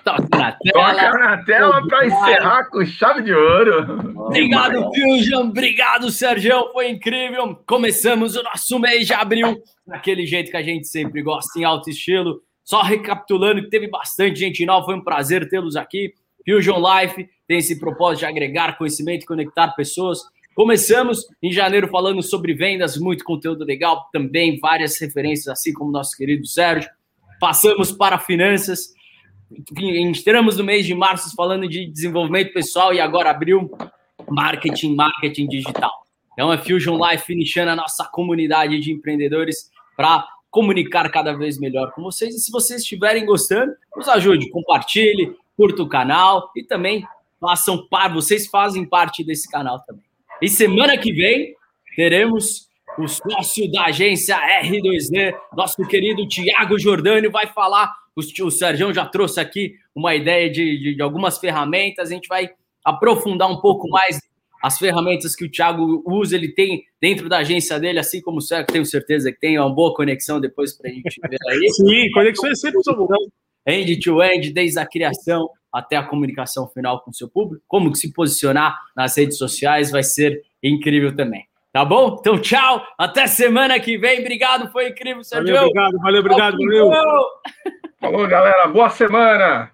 Toca na tela. Toca na tela para encerrar com chave de ouro. Obrigado, Fusion. Obrigado, Sérgio. Foi incrível. Começamos o nosso mês de abril daquele jeito que a gente sempre gosta, em alto estilo. Só recapitulando que teve bastante gente nova. Foi um prazer tê-los aqui. Fusion Life tem esse propósito de agregar conhecimento e conectar pessoas. Começamos em janeiro falando sobre vendas, muito conteúdo legal, também várias referências, assim como nosso querido Sérgio. Passamos para finanças, entramos no mês de março falando de desenvolvimento pessoal e agora abriu marketing, marketing digital. Então é Fusion Life finishando a nossa comunidade de empreendedores para comunicar cada vez melhor com vocês. E se vocês estiverem gostando, nos ajude, compartilhe, curta o canal e também façam parte, vocês fazem parte desse canal também. E semana que vem teremos o sócio da agência R2D, nosso querido Tiago Jordani, vai falar. O, o Sérgio já trouxe aqui uma ideia de, de, de, algumas ferramentas. A gente vai aprofundar um pouco mais as ferramentas que o Thiago usa. Ele tem dentro da agência dele, assim como o Sérgio, tenho certeza que tem uma boa conexão depois para a gente ver aí. Sim, conexão é sempre bom. End-to-end, desde a criação até a comunicação final com o seu público, como se posicionar nas redes sociais vai ser incrível também. Tá bom? Então, tchau. Até semana que vem. Obrigado, foi incrível, Sérgio. Valeu, obrigado, valeu, obrigado, valeu. Falou, galera. Boa semana.